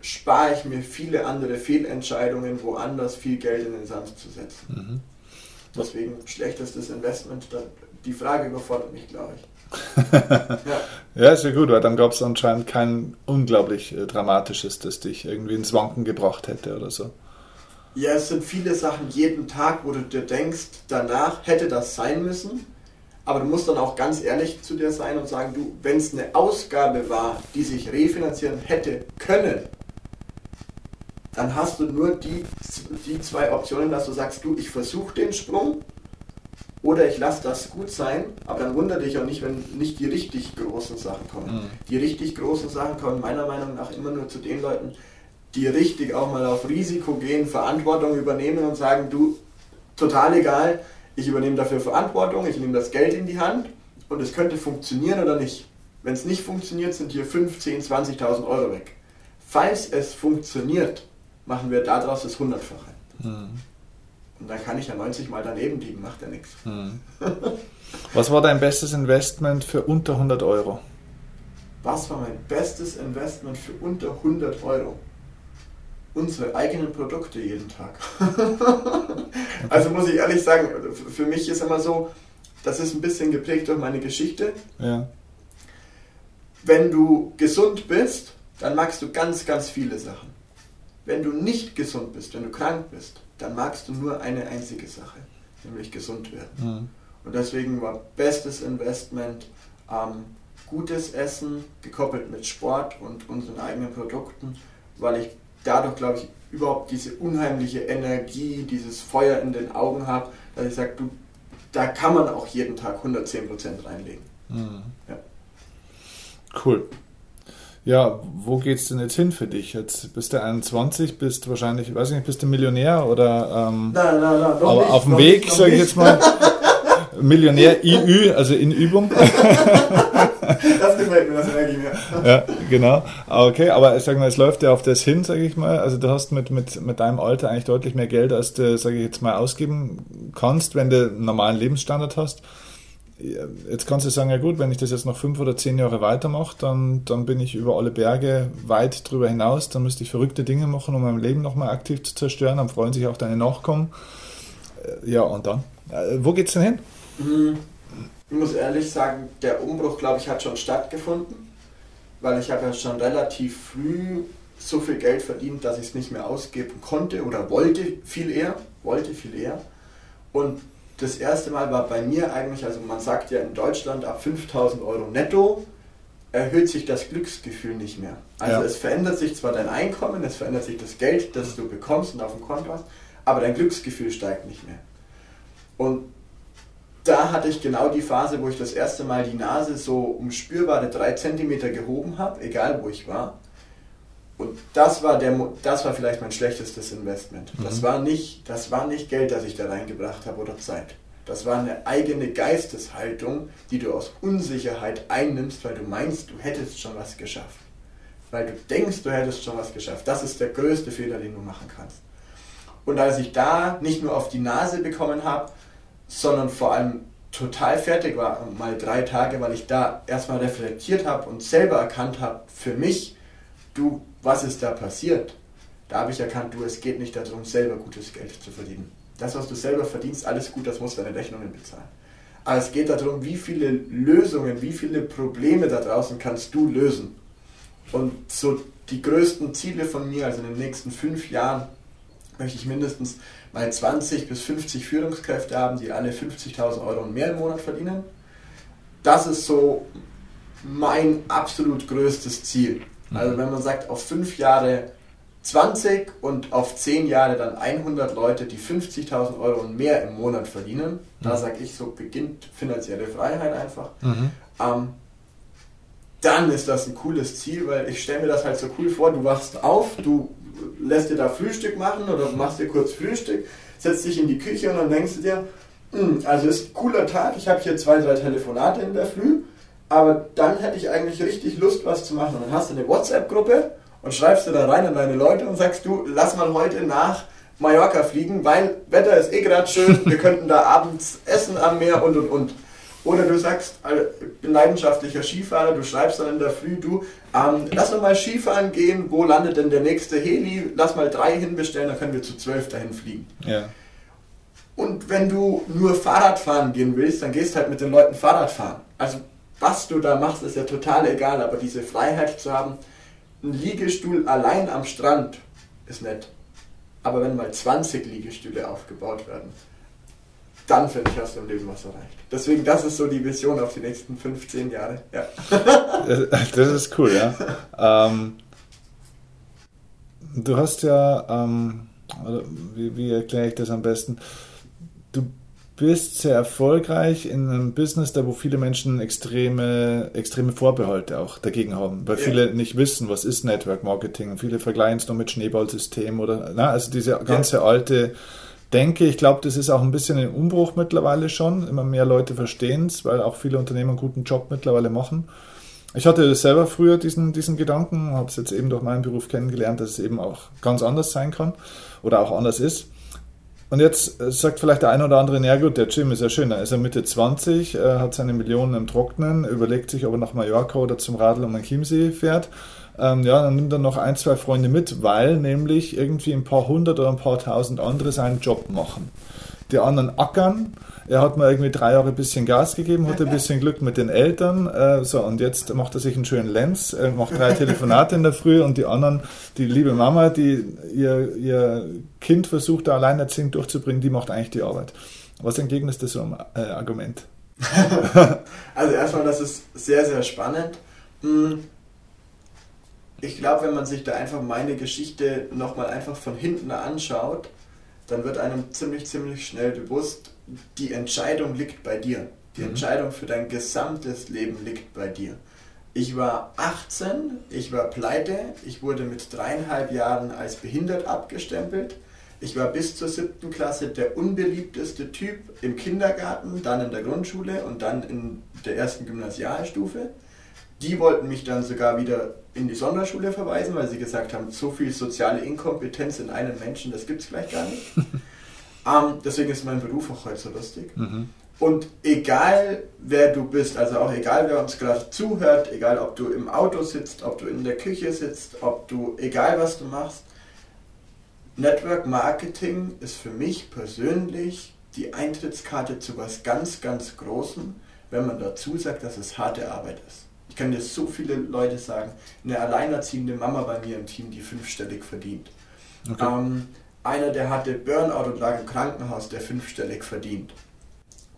spare ich mir viele andere Fehlentscheidungen, woanders viel Geld in den Sand zu setzen. Mhm. Deswegen schlechtestes Investment, die Frage überfordert mich, glaube ich [LAUGHS] ja. ja, ist ja gut, weil dann gab es anscheinend kein unglaublich äh, dramatisches, das dich irgendwie ins Wanken gebracht hätte oder so. Ja, es sind viele Sachen jeden Tag, wo du dir denkst, danach hätte das sein müssen. Aber du musst dann auch ganz ehrlich zu dir sein und sagen, du, wenn es eine Ausgabe war, die sich refinanzieren hätte können, dann hast du nur die, die zwei Optionen, dass du sagst, du, ich versuche den Sprung oder ich lasse das gut sein, aber dann wundere dich auch nicht, wenn nicht die richtig großen Sachen kommen. Mhm. Die richtig großen Sachen kommen meiner Meinung nach immer nur zu den Leuten, die richtig auch mal auf Risiko gehen, Verantwortung übernehmen und sagen, du, total egal, ich übernehme dafür Verantwortung, ich nehme das Geld in die Hand und es könnte funktionieren oder nicht. Wenn es nicht funktioniert, sind hier 5, 10, 20.000 Euro weg. Falls es funktioniert, machen wir daraus das Hundertfache. Mhm. Und dann kann ich ja 90 Mal daneben liegen, macht ja nichts. Hm. Was war dein bestes Investment für unter 100 Euro? Was war mein bestes Investment für unter 100 Euro? Unsere eigenen Produkte jeden Tag. [LAUGHS] also muss ich ehrlich sagen, für mich ist immer so, das ist ein bisschen geprägt durch meine Geschichte. Ja. Wenn du gesund bist, dann magst du ganz, ganz viele Sachen. Wenn du nicht gesund bist, wenn du krank bist, dann magst du nur eine einzige Sache, nämlich gesund werden. Mhm. Und deswegen war bestes Investment ähm, gutes Essen gekoppelt mit Sport und unseren eigenen Produkten, weil ich dadurch, glaube ich, überhaupt diese unheimliche Energie, dieses Feuer in den Augen habe, dass ich sage, du, da kann man auch jeden Tag 110% reinlegen. Mhm. Ja. Cool. Ja, wo geht's denn jetzt hin für dich? Jetzt bist du 21, bist wahrscheinlich, weiß ich nicht, bist du Millionär oder ähm, nein, nein, nein, aber nicht, auf dem Weg, sage ich jetzt mal. [LAUGHS] Millionär IÜ, also in Übung. [LAUGHS] das gefällt mir, das merke ich mir. Ja, genau. Okay, aber ich sage mal, es läuft ja auf das hin, sage ich mal. Also du hast mit, mit, mit deinem Alter eigentlich deutlich mehr Geld, als du, sage ich jetzt mal, ausgeben kannst, wenn du einen normalen Lebensstandard hast. Jetzt kannst du sagen, ja gut, wenn ich das jetzt noch fünf oder zehn Jahre weitermache, dann, dann bin ich über alle Berge weit drüber hinaus. Dann müsste ich verrückte Dinge machen, um mein Leben nochmal aktiv zu zerstören. Dann freuen sich auch deine Nachkommen. Äh, ja, und dann? Äh, wo geht's denn hin? Mhm. Ich muss ehrlich sagen, der Umbruch, glaube ich, hat schon stattgefunden, weil ich habe ja schon relativ früh so viel Geld verdient, dass ich es nicht mehr ausgeben konnte oder wollte viel eher, wollte viel eher. Und das erste Mal war bei mir eigentlich, also man sagt ja in Deutschland ab 5000 Euro netto erhöht sich das Glücksgefühl nicht mehr. Also ja. es verändert sich zwar dein Einkommen, es verändert sich das Geld, das du bekommst und auf dem Konto hast, aber dein Glücksgefühl steigt nicht mehr. Und da hatte ich genau die Phase, wo ich das erste Mal die Nase so um spürbare drei Zentimeter gehoben habe, egal wo ich war. Und das war, der, das war vielleicht mein schlechtestes Investment. Mhm. Das, war nicht, das war nicht Geld, das ich da reingebracht habe oder Zeit. Das war eine eigene Geisteshaltung, die du aus Unsicherheit einnimmst, weil du meinst, du hättest schon was geschafft. Weil du denkst, du hättest schon was geschafft. Das ist der größte Fehler, den du machen kannst. Und als ich da nicht nur auf die Nase bekommen habe, sondern vor allem total fertig war, mal drei Tage, weil ich da erstmal reflektiert habe und selber erkannt habe, für mich, du, was ist da passiert? Da habe ich erkannt, du, es geht nicht darum, selber gutes Geld zu verdienen. Das, was du selber verdienst, alles gut, das musst deine Rechnungen bezahlen. Aber es geht darum, wie viele Lösungen, wie viele Probleme da draußen kannst du lösen. Und so die größten Ziele von mir, also in den nächsten fünf Jahren, möchte ich mindestens mal 20 bis 50 Führungskräfte haben, die alle 50.000 Euro und mehr im Monat verdienen. Das ist so mein absolut größtes Ziel. Also wenn man sagt, auf fünf Jahre 20 und auf zehn Jahre dann 100 Leute, die 50.000 Euro und mehr im Monat verdienen, mhm. da sage ich so, beginnt finanzielle Freiheit einfach. Mhm. Ähm, dann ist das ein cooles Ziel, weil ich stelle mir das halt so cool vor, du wachst auf, du lässt dir da Frühstück machen oder machst dir kurz Frühstück, setzt dich in die Küche und dann denkst du dir, hm, also ist ein cooler Tag, ich habe hier zwei, drei Telefonate in der Früh, aber dann hätte ich eigentlich richtig Lust, was zu machen. Und dann hast du eine WhatsApp-Gruppe und schreibst du da rein an deine Leute und sagst, du, lass mal heute nach Mallorca fliegen, weil Wetter ist eh gerade schön, [LAUGHS] wir könnten da abends essen am Meer und und und. Oder du sagst, ich bin leidenschaftlicher Skifahrer, du schreibst dann in der Früh, du, ähm, lass doch mal Skifahren gehen, wo landet denn der nächste Heli? Lass mal drei hinbestellen, dann können wir zu zwölf dahin fliegen. Ja. Und wenn du nur Fahrrad fahren gehen willst, dann gehst halt mit den Leuten Fahrrad fahren. Also was du da machst, ist ja total egal, aber diese Freiheit zu haben, ein Liegestuhl allein am Strand ist nett. Aber wenn mal 20 Liegestühle aufgebaut werden, dann finde ich, hast du im Leben was erreicht. Deswegen, das ist so die Vision auf die nächsten 15 Jahre. Ja. [LAUGHS] das ist cool, ja. Ähm, du hast ja, ähm, wie, wie erkläre ich das am besten? Du bist sehr erfolgreich in einem Business, da wo viele Menschen extreme, extreme Vorbehalte auch dagegen haben, weil ja. viele nicht wissen, was ist Network Marketing. Viele vergleichen es nur mit Schneeballsystem oder, na, also diese ganze ja. alte denke, ich glaube, das ist auch ein bisschen ein Umbruch mittlerweile schon. Immer mehr Leute verstehen es, weil auch viele Unternehmen einen guten Job mittlerweile machen. Ich hatte selber früher diesen, diesen Gedanken, habe es jetzt eben durch meinen Beruf kennengelernt, dass es eben auch ganz anders sein kann oder auch anders ist. Und jetzt äh, sagt vielleicht der eine oder andere, ja gut, der Jim ist ja schön, er ist ja Mitte 20, äh, hat seine Millionen im Trocknen, überlegt sich, ob er nach Mallorca oder zum Radl um den Chiemsee fährt ähm, ja, dann nimmt er noch ein, zwei Freunde mit, weil nämlich irgendwie ein paar hundert oder ein paar tausend andere seinen Job machen. Die anderen ackern. Er hat mal irgendwie drei Jahre ein bisschen Gas gegeben, hatte ein bisschen Glück mit den Eltern. Äh, so, und jetzt macht er sich einen schönen Lenz, äh, macht drei Telefonate in der Früh und die anderen, die liebe Mama, die ihr, ihr Kind versucht, da alleinerziehend durchzubringen, die macht eigentlich die Arbeit. Was entgegnest du so einem äh, Argument? [LAUGHS] also erstmal, das ist sehr, sehr spannend. Hm ich glaube, wenn man sich da einfach meine Geschichte nochmal einfach von hinten anschaut, dann wird einem ziemlich, ziemlich schnell bewusst, die Entscheidung liegt bei dir. Die mhm. Entscheidung für dein gesamtes Leben liegt bei dir. Ich war 18, ich war pleite, ich wurde mit dreieinhalb Jahren als behindert abgestempelt. Ich war bis zur siebten Klasse der unbeliebteste Typ im Kindergarten, dann in der Grundschule und dann in der ersten Gymnasialstufe. Die wollten mich dann sogar wieder in die Sonderschule verweisen, weil sie gesagt haben, so viel soziale Inkompetenz in einem Menschen, das gibt es gleich gar nicht. [LAUGHS] ähm, deswegen ist mein Beruf auch heute so lustig. Mhm. Und egal wer du bist, also auch egal wer uns gerade zuhört, egal ob du im Auto sitzt, ob du in der Küche sitzt, ob du, egal was du machst, Network Marketing ist für mich persönlich die Eintrittskarte zu was ganz, ganz Großem, wenn man dazu sagt, dass es harte Arbeit ist. Ich kann dir so viele Leute sagen, eine alleinerziehende Mama bei mir im Team, die fünfstellig verdient. Okay. Ähm, einer, der hatte Burnout und lag im Krankenhaus, der fünfstellig verdient.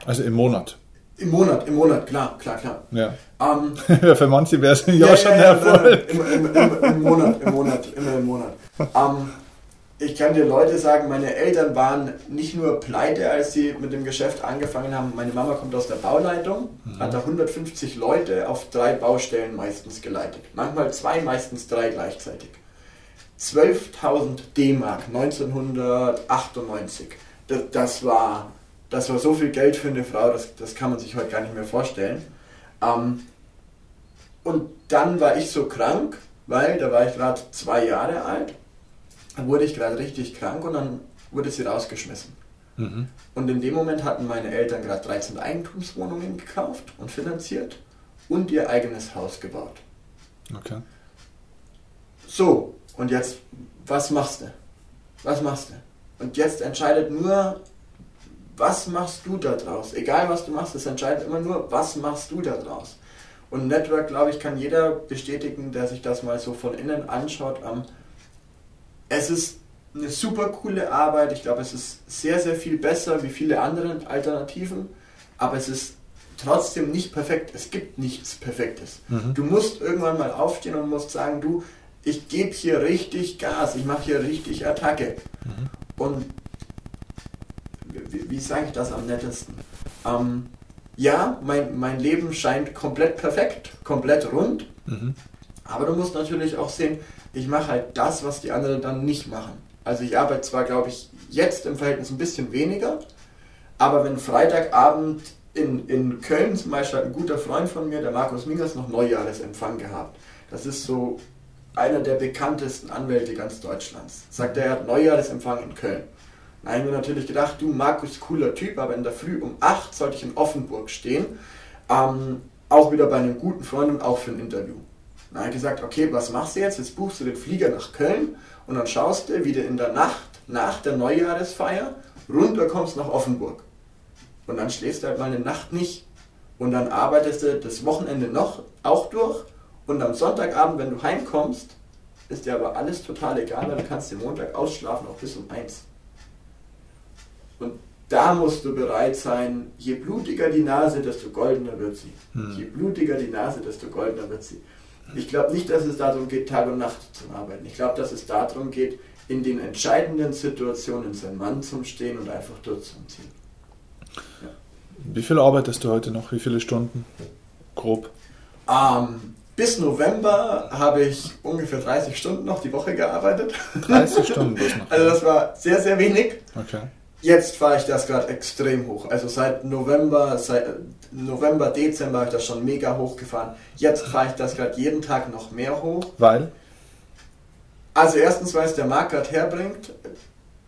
Also im Monat? Im Monat, im Monat, klar, klar, klar. Ja. Ähm, [LAUGHS] Für manche wäre es ja, ja, schon ja, Erfolg. Im, im, im, Im, Monat, im Monat, immer im Monat. Ähm, ich kann dir Leute sagen, meine Eltern waren nicht nur pleite, als sie mit dem Geschäft angefangen haben. Meine Mama kommt aus der Bauleitung, mhm. hat da 150 Leute auf drei Baustellen meistens geleitet. Manchmal zwei, meistens drei gleichzeitig. 12.000 D-Mark 1998. Das, das, war, das war so viel Geld für eine Frau, das, das kann man sich heute gar nicht mehr vorstellen. Ähm, und dann war ich so krank, weil da war ich gerade zwei Jahre alt dann wurde ich gerade richtig krank und dann wurde sie rausgeschmissen. Mhm. Und in dem Moment hatten meine Eltern gerade 13 Eigentumswohnungen gekauft und finanziert und ihr eigenes Haus gebaut. Okay. So, und jetzt, was machst du? Was machst du? Und jetzt entscheidet nur, was machst du da draus? Egal was du machst, es entscheidet immer nur, was machst du da draus? Und Network, glaube ich, kann jeder bestätigen, der sich das mal so von innen anschaut, am es ist eine super coole Arbeit. Ich glaube, es ist sehr, sehr viel besser wie viele andere Alternativen, aber es ist trotzdem nicht perfekt. Es gibt nichts Perfektes. Mhm. Du musst irgendwann mal aufstehen und musst sagen, du, ich gebe hier richtig Gas, ich mache hier richtig Attacke. Mhm. Und wie, wie sage ich das am nettesten? Ähm, ja, mein, mein Leben scheint komplett perfekt, komplett rund, mhm. aber du musst natürlich auch sehen, ich mache halt das, was die anderen dann nicht machen. Also ich arbeite zwar, glaube ich, jetzt im Verhältnis ein bisschen weniger, aber wenn Freitagabend in, in Köln zum Beispiel hat ein guter Freund von mir, der Markus Mingers, noch Neujahresempfang gehabt. Das ist so einer der bekanntesten Anwälte ganz Deutschlands. Sagt er, er hat Neujahresempfang in Köln. Da haben wir natürlich gedacht, du Markus, cooler Typ, aber in der Früh um 8 sollte ich in Offenburg stehen. Ähm, auch wieder bei einem guten Freund und auch für ein Interview. Dann hat gesagt, okay, was machst du jetzt? Jetzt buchst du den Flieger nach Köln und dann schaust du, wie du in der Nacht nach der Neujahresfeier runterkommst nach Offenburg. Und dann schläfst du halt mal eine Nacht nicht. Und dann arbeitest du das Wochenende noch auch durch. Und am Sonntagabend, wenn du heimkommst, ist dir aber alles total egal, weil du kannst den Montag ausschlafen, auch bis um eins. Und da musst du bereit sein, je blutiger die Nase, desto goldener wird sie. Hm. Je blutiger die Nase, desto goldener wird sie. Ich glaube nicht, dass es darum geht, Tag und Nacht zu arbeiten. Ich glaube, dass es darum geht, in den entscheidenden Situationen sein Mann zum Stehen und einfach durchzuziehen. Ja. Wie viel arbeitest du heute noch? Wie viele Stunden? Grob? Ähm, bis November habe ich ungefähr 30 Stunden noch die Woche gearbeitet. 30 [LAUGHS] Stunden bloß noch? Also das war sehr, sehr wenig. Okay. Jetzt fahre ich das gerade extrem hoch. Also seit November, seit November, Dezember habe ich das schon mega hoch gefahren. Jetzt fahre ich das gerade jeden Tag noch mehr hoch. Weil? Also erstens, weil es der Markt gerade herbringt.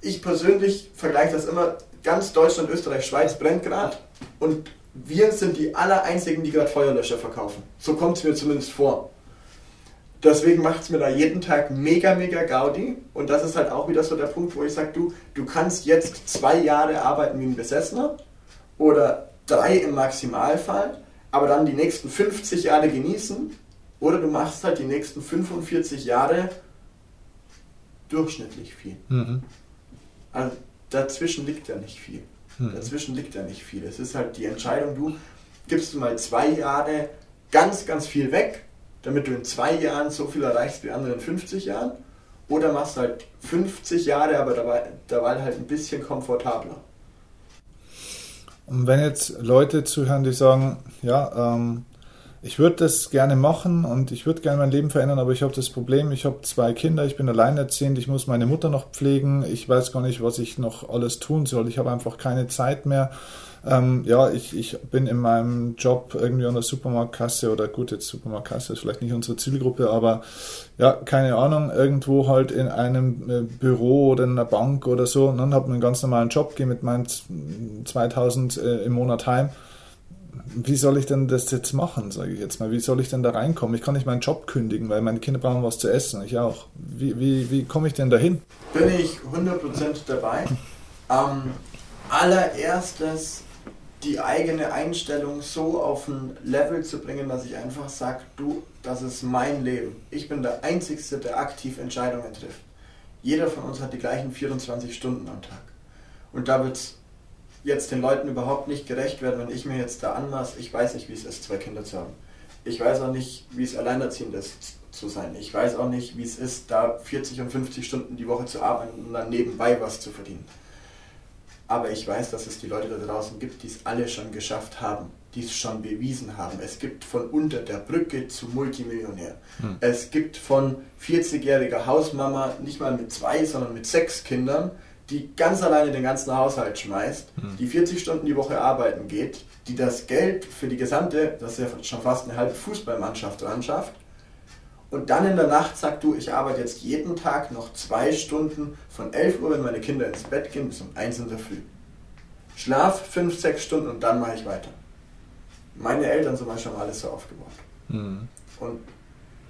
Ich persönlich vergleiche das immer, ganz Deutschland, Österreich, Schweiz brennt gerade und wir sind die aller einzigen, die gerade Feuerlöscher verkaufen. So kommt es mir zumindest vor. Deswegen macht es mir da jeden Tag mega, mega Gaudi. Und das ist halt auch wieder so der Punkt, wo ich sage, du, du kannst jetzt zwei Jahre arbeiten wie ein Besessener oder drei im Maximalfall, aber dann die nächsten 50 Jahre genießen. Oder du machst halt die nächsten 45 Jahre durchschnittlich viel. Mhm. Also dazwischen liegt ja nicht viel. Mhm. Dazwischen liegt ja nicht viel. Es ist halt die Entscheidung, du gibst du mal zwei Jahre ganz, ganz viel weg damit du in zwei Jahren so viel erreichst wie andere in 50 Jahren? Oder machst halt 50 Jahre, aber dabei, dabei halt ein bisschen komfortabler? Und wenn jetzt Leute zuhören, die sagen, ja, ähm, ich würde das gerne machen und ich würde gerne mein Leben verändern, aber ich habe das Problem, ich habe zwei Kinder, ich bin alleinerziehend, ich muss meine Mutter noch pflegen, ich weiß gar nicht, was ich noch alles tun soll, ich habe einfach keine Zeit mehr. Ähm, ja, ich, ich bin in meinem Job irgendwie an der Supermarktkasse oder gut, jetzt Supermarktkasse ist vielleicht nicht unsere Zielgruppe, aber ja, keine Ahnung, irgendwo halt in einem äh, Büro oder in einer Bank oder so und dann habe ich einen ganz normalen Job, gehe mit meinen 2000 äh, im Monat heim wie soll ich denn das jetzt machen, sage ich jetzt mal? Wie soll ich denn da reinkommen? Ich kann nicht meinen Job kündigen, weil meine Kinder brauchen was zu essen, ich auch. Wie, wie, wie komme ich denn dahin? Bin ich 100% dabei. Ähm, allererstes die eigene Einstellung so auf ein Level zu bringen, dass ich einfach sage, du, das ist mein Leben. Ich bin der Einzige, der aktiv Entscheidungen trifft. Jeder von uns hat die gleichen 24 Stunden am Tag. Und da wird es jetzt den Leuten überhaupt nicht gerecht werden, wenn ich mir jetzt da anmaße, ich weiß nicht, wie es ist, zwei Kinder zu haben. Ich weiß auch nicht, wie es alleinerziehend ist zu sein. Ich weiß auch nicht, wie es ist, da 40 und 50 Stunden die Woche zu arbeiten und dann nebenbei was zu verdienen. Aber ich weiß, dass es die Leute da draußen gibt, die es alle schon geschafft haben, die es schon bewiesen haben. Es gibt von unter der Brücke zu Multimillionär. Hm. Es gibt von 40-jähriger Hausmama, nicht mal mit zwei, sondern mit sechs Kindern, die ganz alleine den ganzen Haushalt schmeißt, mhm. die 40 Stunden die Woche arbeiten geht, die das Geld für die gesamte, das ist ja schon fast eine halbe Fußballmannschaft dran schafft, und dann in der Nacht sagt du, ich arbeite jetzt jeden Tag noch zwei Stunden von 11 Uhr, wenn meine Kinder ins Bett gehen, bis um 1 in der Früh. Schlaf 5, 6 Stunden und dann mache ich weiter. Meine Eltern zum Beispiel haben alles so aufgebaut. Mhm. Und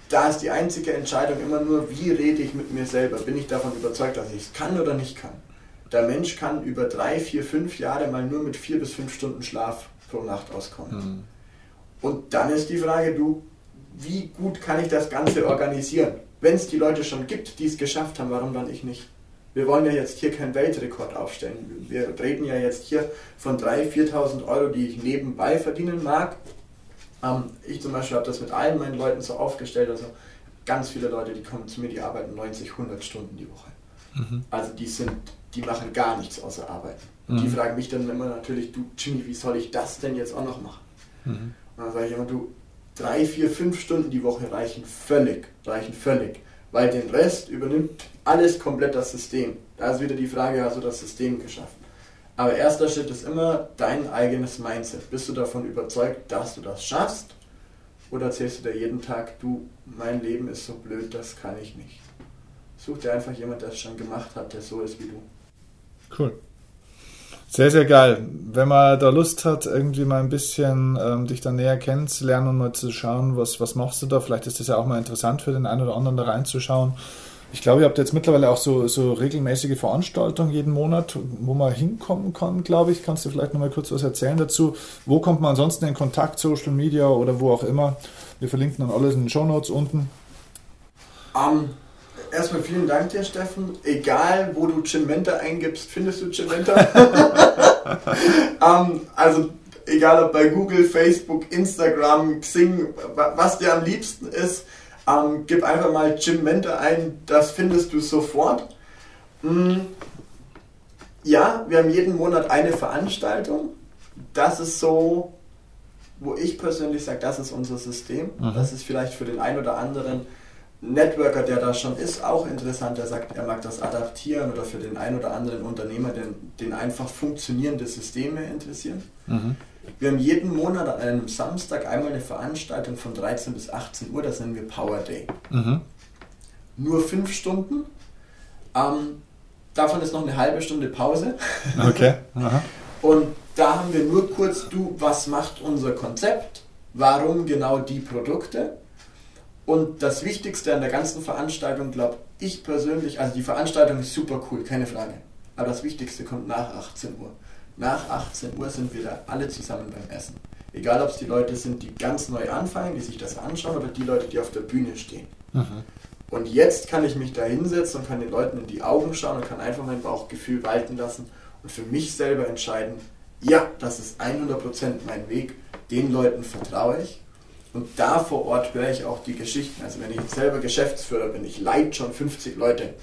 da ist die einzige Entscheidung immer nur, wie rede ich mit mir selber? Bin ich davon überzeugt, dass ich es kann oder nicht kann? Der Mensch kann über drei, vier, fünf Jahre mal nur mit vier bis fünf Stunden Schlaf pro Nacht auskommen. Mhm. Und dann ist die Frage, du, wie gut kann ich das Ganze organisieren? Wenn es die Leute schon gibt, die es geschafft haben, warum dann ich nicht? Wir wollen ja jetzt hier keinen Weltrekord aufstellen. Wir reden ja jetzt hier von 3.000, 4.000 Euro, die ich nebenbei verdienen mag. Ähm, ich zum Beispiel habe das mit allen meinen Leuten so aufgestellt. Also ganz viele Leute, die kommen zu mir, die arbeiten 90, 100 Stunden die Woche. Mhm. Also die sind die machen gar nichts außer arbeiten. Und mhm. die fragen mich dann immer natürlich, du Jimmy, wie soll ich das denn jetzt auch noch machen? Mhm. Und dann sage ich immer, du, drei, vier, fünf Stunden die Woche reichen völlig, reichen völlig. Weil den Rest übernimmt alles komplett das System. Da ist wieder die Frage, hast du das System geschaffen? Aber erster Schritt ist immer dein eigenes Mindset. Bist du davon überzeugt, dass du das schaffst? Oder erzählst du dir jeden Tag, du, mein Leben ist so blöd, das kann ich nicht? Such dir einfach jemand, der es schon gemacht hat, der so ist wie du. Cool. Sehr, sehr geil. Wenn man da Lust hat, irgendwie mal ein bisschen ähm, dich da näher kennenzulernen und mal zu schauen, was, was machst du da, vielleicht ist das ja auch mal interessant für den einen oder anderen da reinzuschauen. Ich glaube, ihr habt jetzt mittlerweile auch so, so regelmäßige Veranstaltungen jeden Monat, wo man hinkommen kann, glaube ich. Kannst du vielleicht noch mal kurz was erzählen dazu? Wo kommt man ansonsten in Kontakt, Social Media oder wo auch immer? Wir verlinken dann alles in den Show Notes unten. Um, erstmal vielen Dank dir, Steffen. Egal, wo du Cimenta eingibst, findest du Cimenta. um, [LAUGHS] ähm, also, egal ob bei Google, Facebook, Instagram, Xing, was dir am liebsten ist, um, ähm, gib einfach mal Cimenta ein, das findest du sofort. Mm, ja, wir haben jeden Monat eine Veranstaltung. Das ist so, wo ich persönlich sage, das ist unser System. Mhm. Das ist vielleicht für den einen oder anderen Networker, der da schon ist, auch interessant. Der sagt, er mag das adaptieren oder für den einen oder anderen Unternehmer, den, den einfach funktionierende Systeme interessieren. Mhm. Wir haben jeden Monat an einem Samstag einmal eine Veranstaltung von 13 bis 18 Uhr, das nennen wir Power Day. Mhm. Nur fünf Stunden. Ähm, davon ist noch eine halbe Stunde Pause. [LAUGHS] Okay. Und da haben wir nur kurz, du, was macht unser Konzept? Warum genau die Produkte? Und das Wichtigste an der ganzen Veranstaltung, glaube ich persönlich, also die Veranstaltung ist super cool, keine Frage. Aber das Wichtigste kommt nach 18 Uhr. Nach 18 Uhr sind wir da alle zusammen beim Essen. Egal, ob es die Leute sind, die ganz neu anfangen, die sich das anschauen, oder die Leute, die auf der Bühne stehen. Mhm. Und jetzt kann ich mich da hinsetzen und kann den Leuten in die Augen schauen und kann einfach mein Bauchgefühl walten lassen und für mich selber entscheiden, ja, das ist 100% mein Weg, den Leuten vertraue ich und da vor Ort höre ich auch die Geschichten. Also wenn ich jetzt selber Geschäftsführer bin, ich leite schon 50 Leute,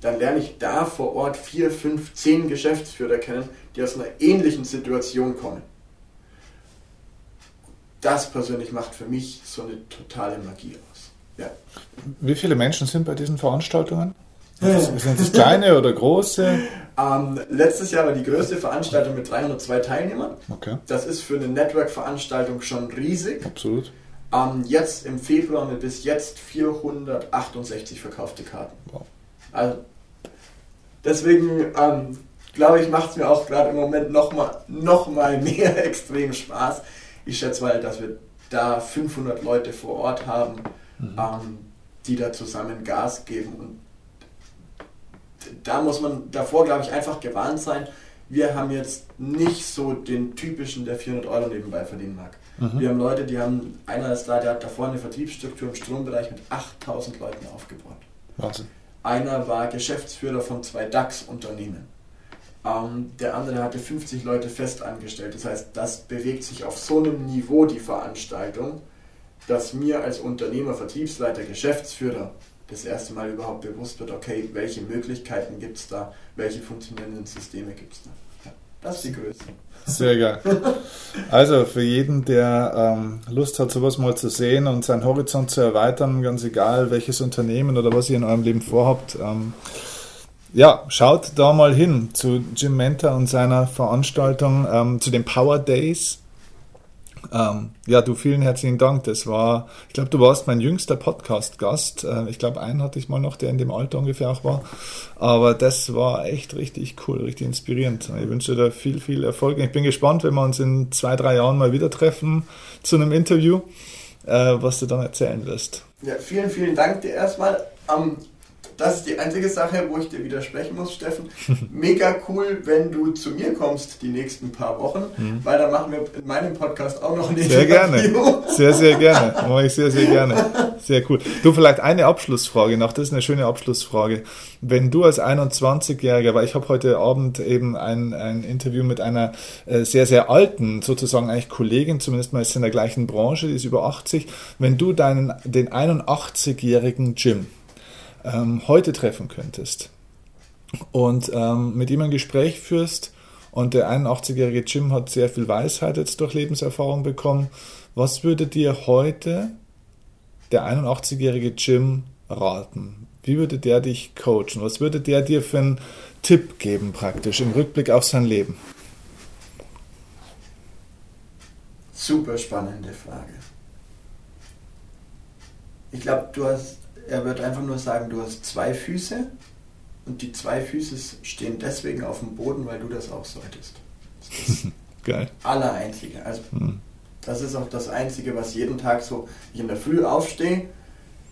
dann lerne ich da vor Ort vier, fünf, zehn Geschäftsführer kennen, die aus einer ähnlichen Situation kommen. das persönlich macht für mich so eine totale Magie aus. Ja. Wie viele Menschen sind bei diesen Veranstaltungen? Sind das kleine oder große? Ähm, letztes Jahr war die größte Veranstaltung mit 302 Teilnehmern. Okay. Das ist für eine Network-Veranstaltung schon riesig. Absolut. Ähm, jetzt im Februar haben wir bis jetzt 468 verkaufte Karten. Wow. Also deswegen ähm, glaube ich, macht es mir auch gerade im Moment nochmal noch mal [LAUGHS] mehr extrem Spaß. Ich schätze mal, dass wir da 500 Leute vor Ort haben, mhm. ähm, die da zusammen Gas geben. Und da muss man davor, glaube ich, einfach gewarnt sein. Wir haben jetzt nicht so den typischen, der 400 Euro nebenbei verdienen mag. Mhm. Wir haben Leute, die haben, einer ist da, der hat davor eine Vertriebsstruktur im Strombereich mit 8000 Leuten aufgebaut. Wahnsinn. Einer war Geschäftsführer von zwei DAX-Unternehmen. Ähm, der andere hatte 50 Leute fest angestellt. Das heißt, das bewegt sich auf so einem Niveau, die Veranstaltung, dass mir als Unternehmer, Vertriebsleiter, Geschäftsführer das erste Mal überhaupt bewusst wird, okay, welche Möglichkeiten gibt es da, welche funktionierenden Systeme gibt es da. Das ist die Größe. Sehr geil. Also für jeden, der ähm, Lust hat, sowas mal zu sehen und seinen Horizont zu erweitern, ganz egal welches Unternehmen oder was ihr in eurem Leben vorhabt, ähm, ja, schaut da mal hin zu Jim Mentor und seiner Veranstaltung, ähm, zu den Power Days. Ähm, ja, du vielen herzlichen Dank. Das war, ich glaube, du warst mein jüngster Podcast-Gast. Äh, ich glaube, einen hatte ich mal noch, der in dem Alter ungefähr auch war. Aber das war echt richtig cool, richtig inspirierend. Ich wünsche dir viel, viel Erfolg. Ich bin gespannt, wenn wir uns in zwei, drei Jahren mal wieder treffen zu einem Interview, äh, was du dann erzählen wirst. Ja, vielen, vielen Dank dir erstmal. Um das ist die einzige Sache, wo ich dir widersprechen muss, Steffen. [LAUGHS] Mega cool, wenn du zu mir kommst die nächsten paar Wochen, mhm. weil dann machen wir in meinem Podcast auch noch ein Sehr Interview. gerne. Sehr, sehr gerne. Mache ich sehr, sehr gerne. Sehr cool. Du, vielleicht eine Abschlussfrage noch. Das ist eine schöne Abschlussfrage. Wenn du als 21-Jähriger, weil ich habe heute Abend eben ein, ein Interview mit einer äh, sehr, sehr alten, sozusagen eigentlich Kollegin, zumindest mal ist in der gleichen Branche, die ist über 80. Wenn du deinen, den 81-jährigen Jim, ähm, heute treffen könntest und ähm, mit ihm ein Gespräch führst und der 81-jährige Jim hat sehr viel Weisheit jetzt durch Lebenserfahrung bekommen, was würde dir heute der 81-jährige Jim raten? Wie würde der dich coachen? Was würde der dir für einen Tipp geben praktisch im Rückblick auf sein Leben? Super spannende Frage. Ich glaube, du hast er wird einfach nur sagen, du hast zwei Füße und die zwei Füße stehen deswegen auf dem Boden, weil du das auch solltest. Das ist [LAUGHS] Geil. Allereinzige. Also, mhm. Das ist auch das Einzige, was jeden Tag so, ich in der Früh aufstehe,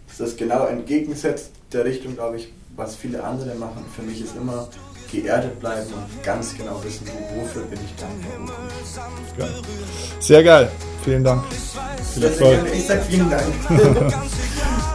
ist das genau entgegensetzt der Richtung, glaube ich, was viele andere machen. Für mich ist immer geerdet bleiben und ganz genau wissen, wofür bin ich dankbar. Geil. Sehr geil. Vielen Dank. Viel Erfolg. Ich sage vielen Dank. [LAUGHS]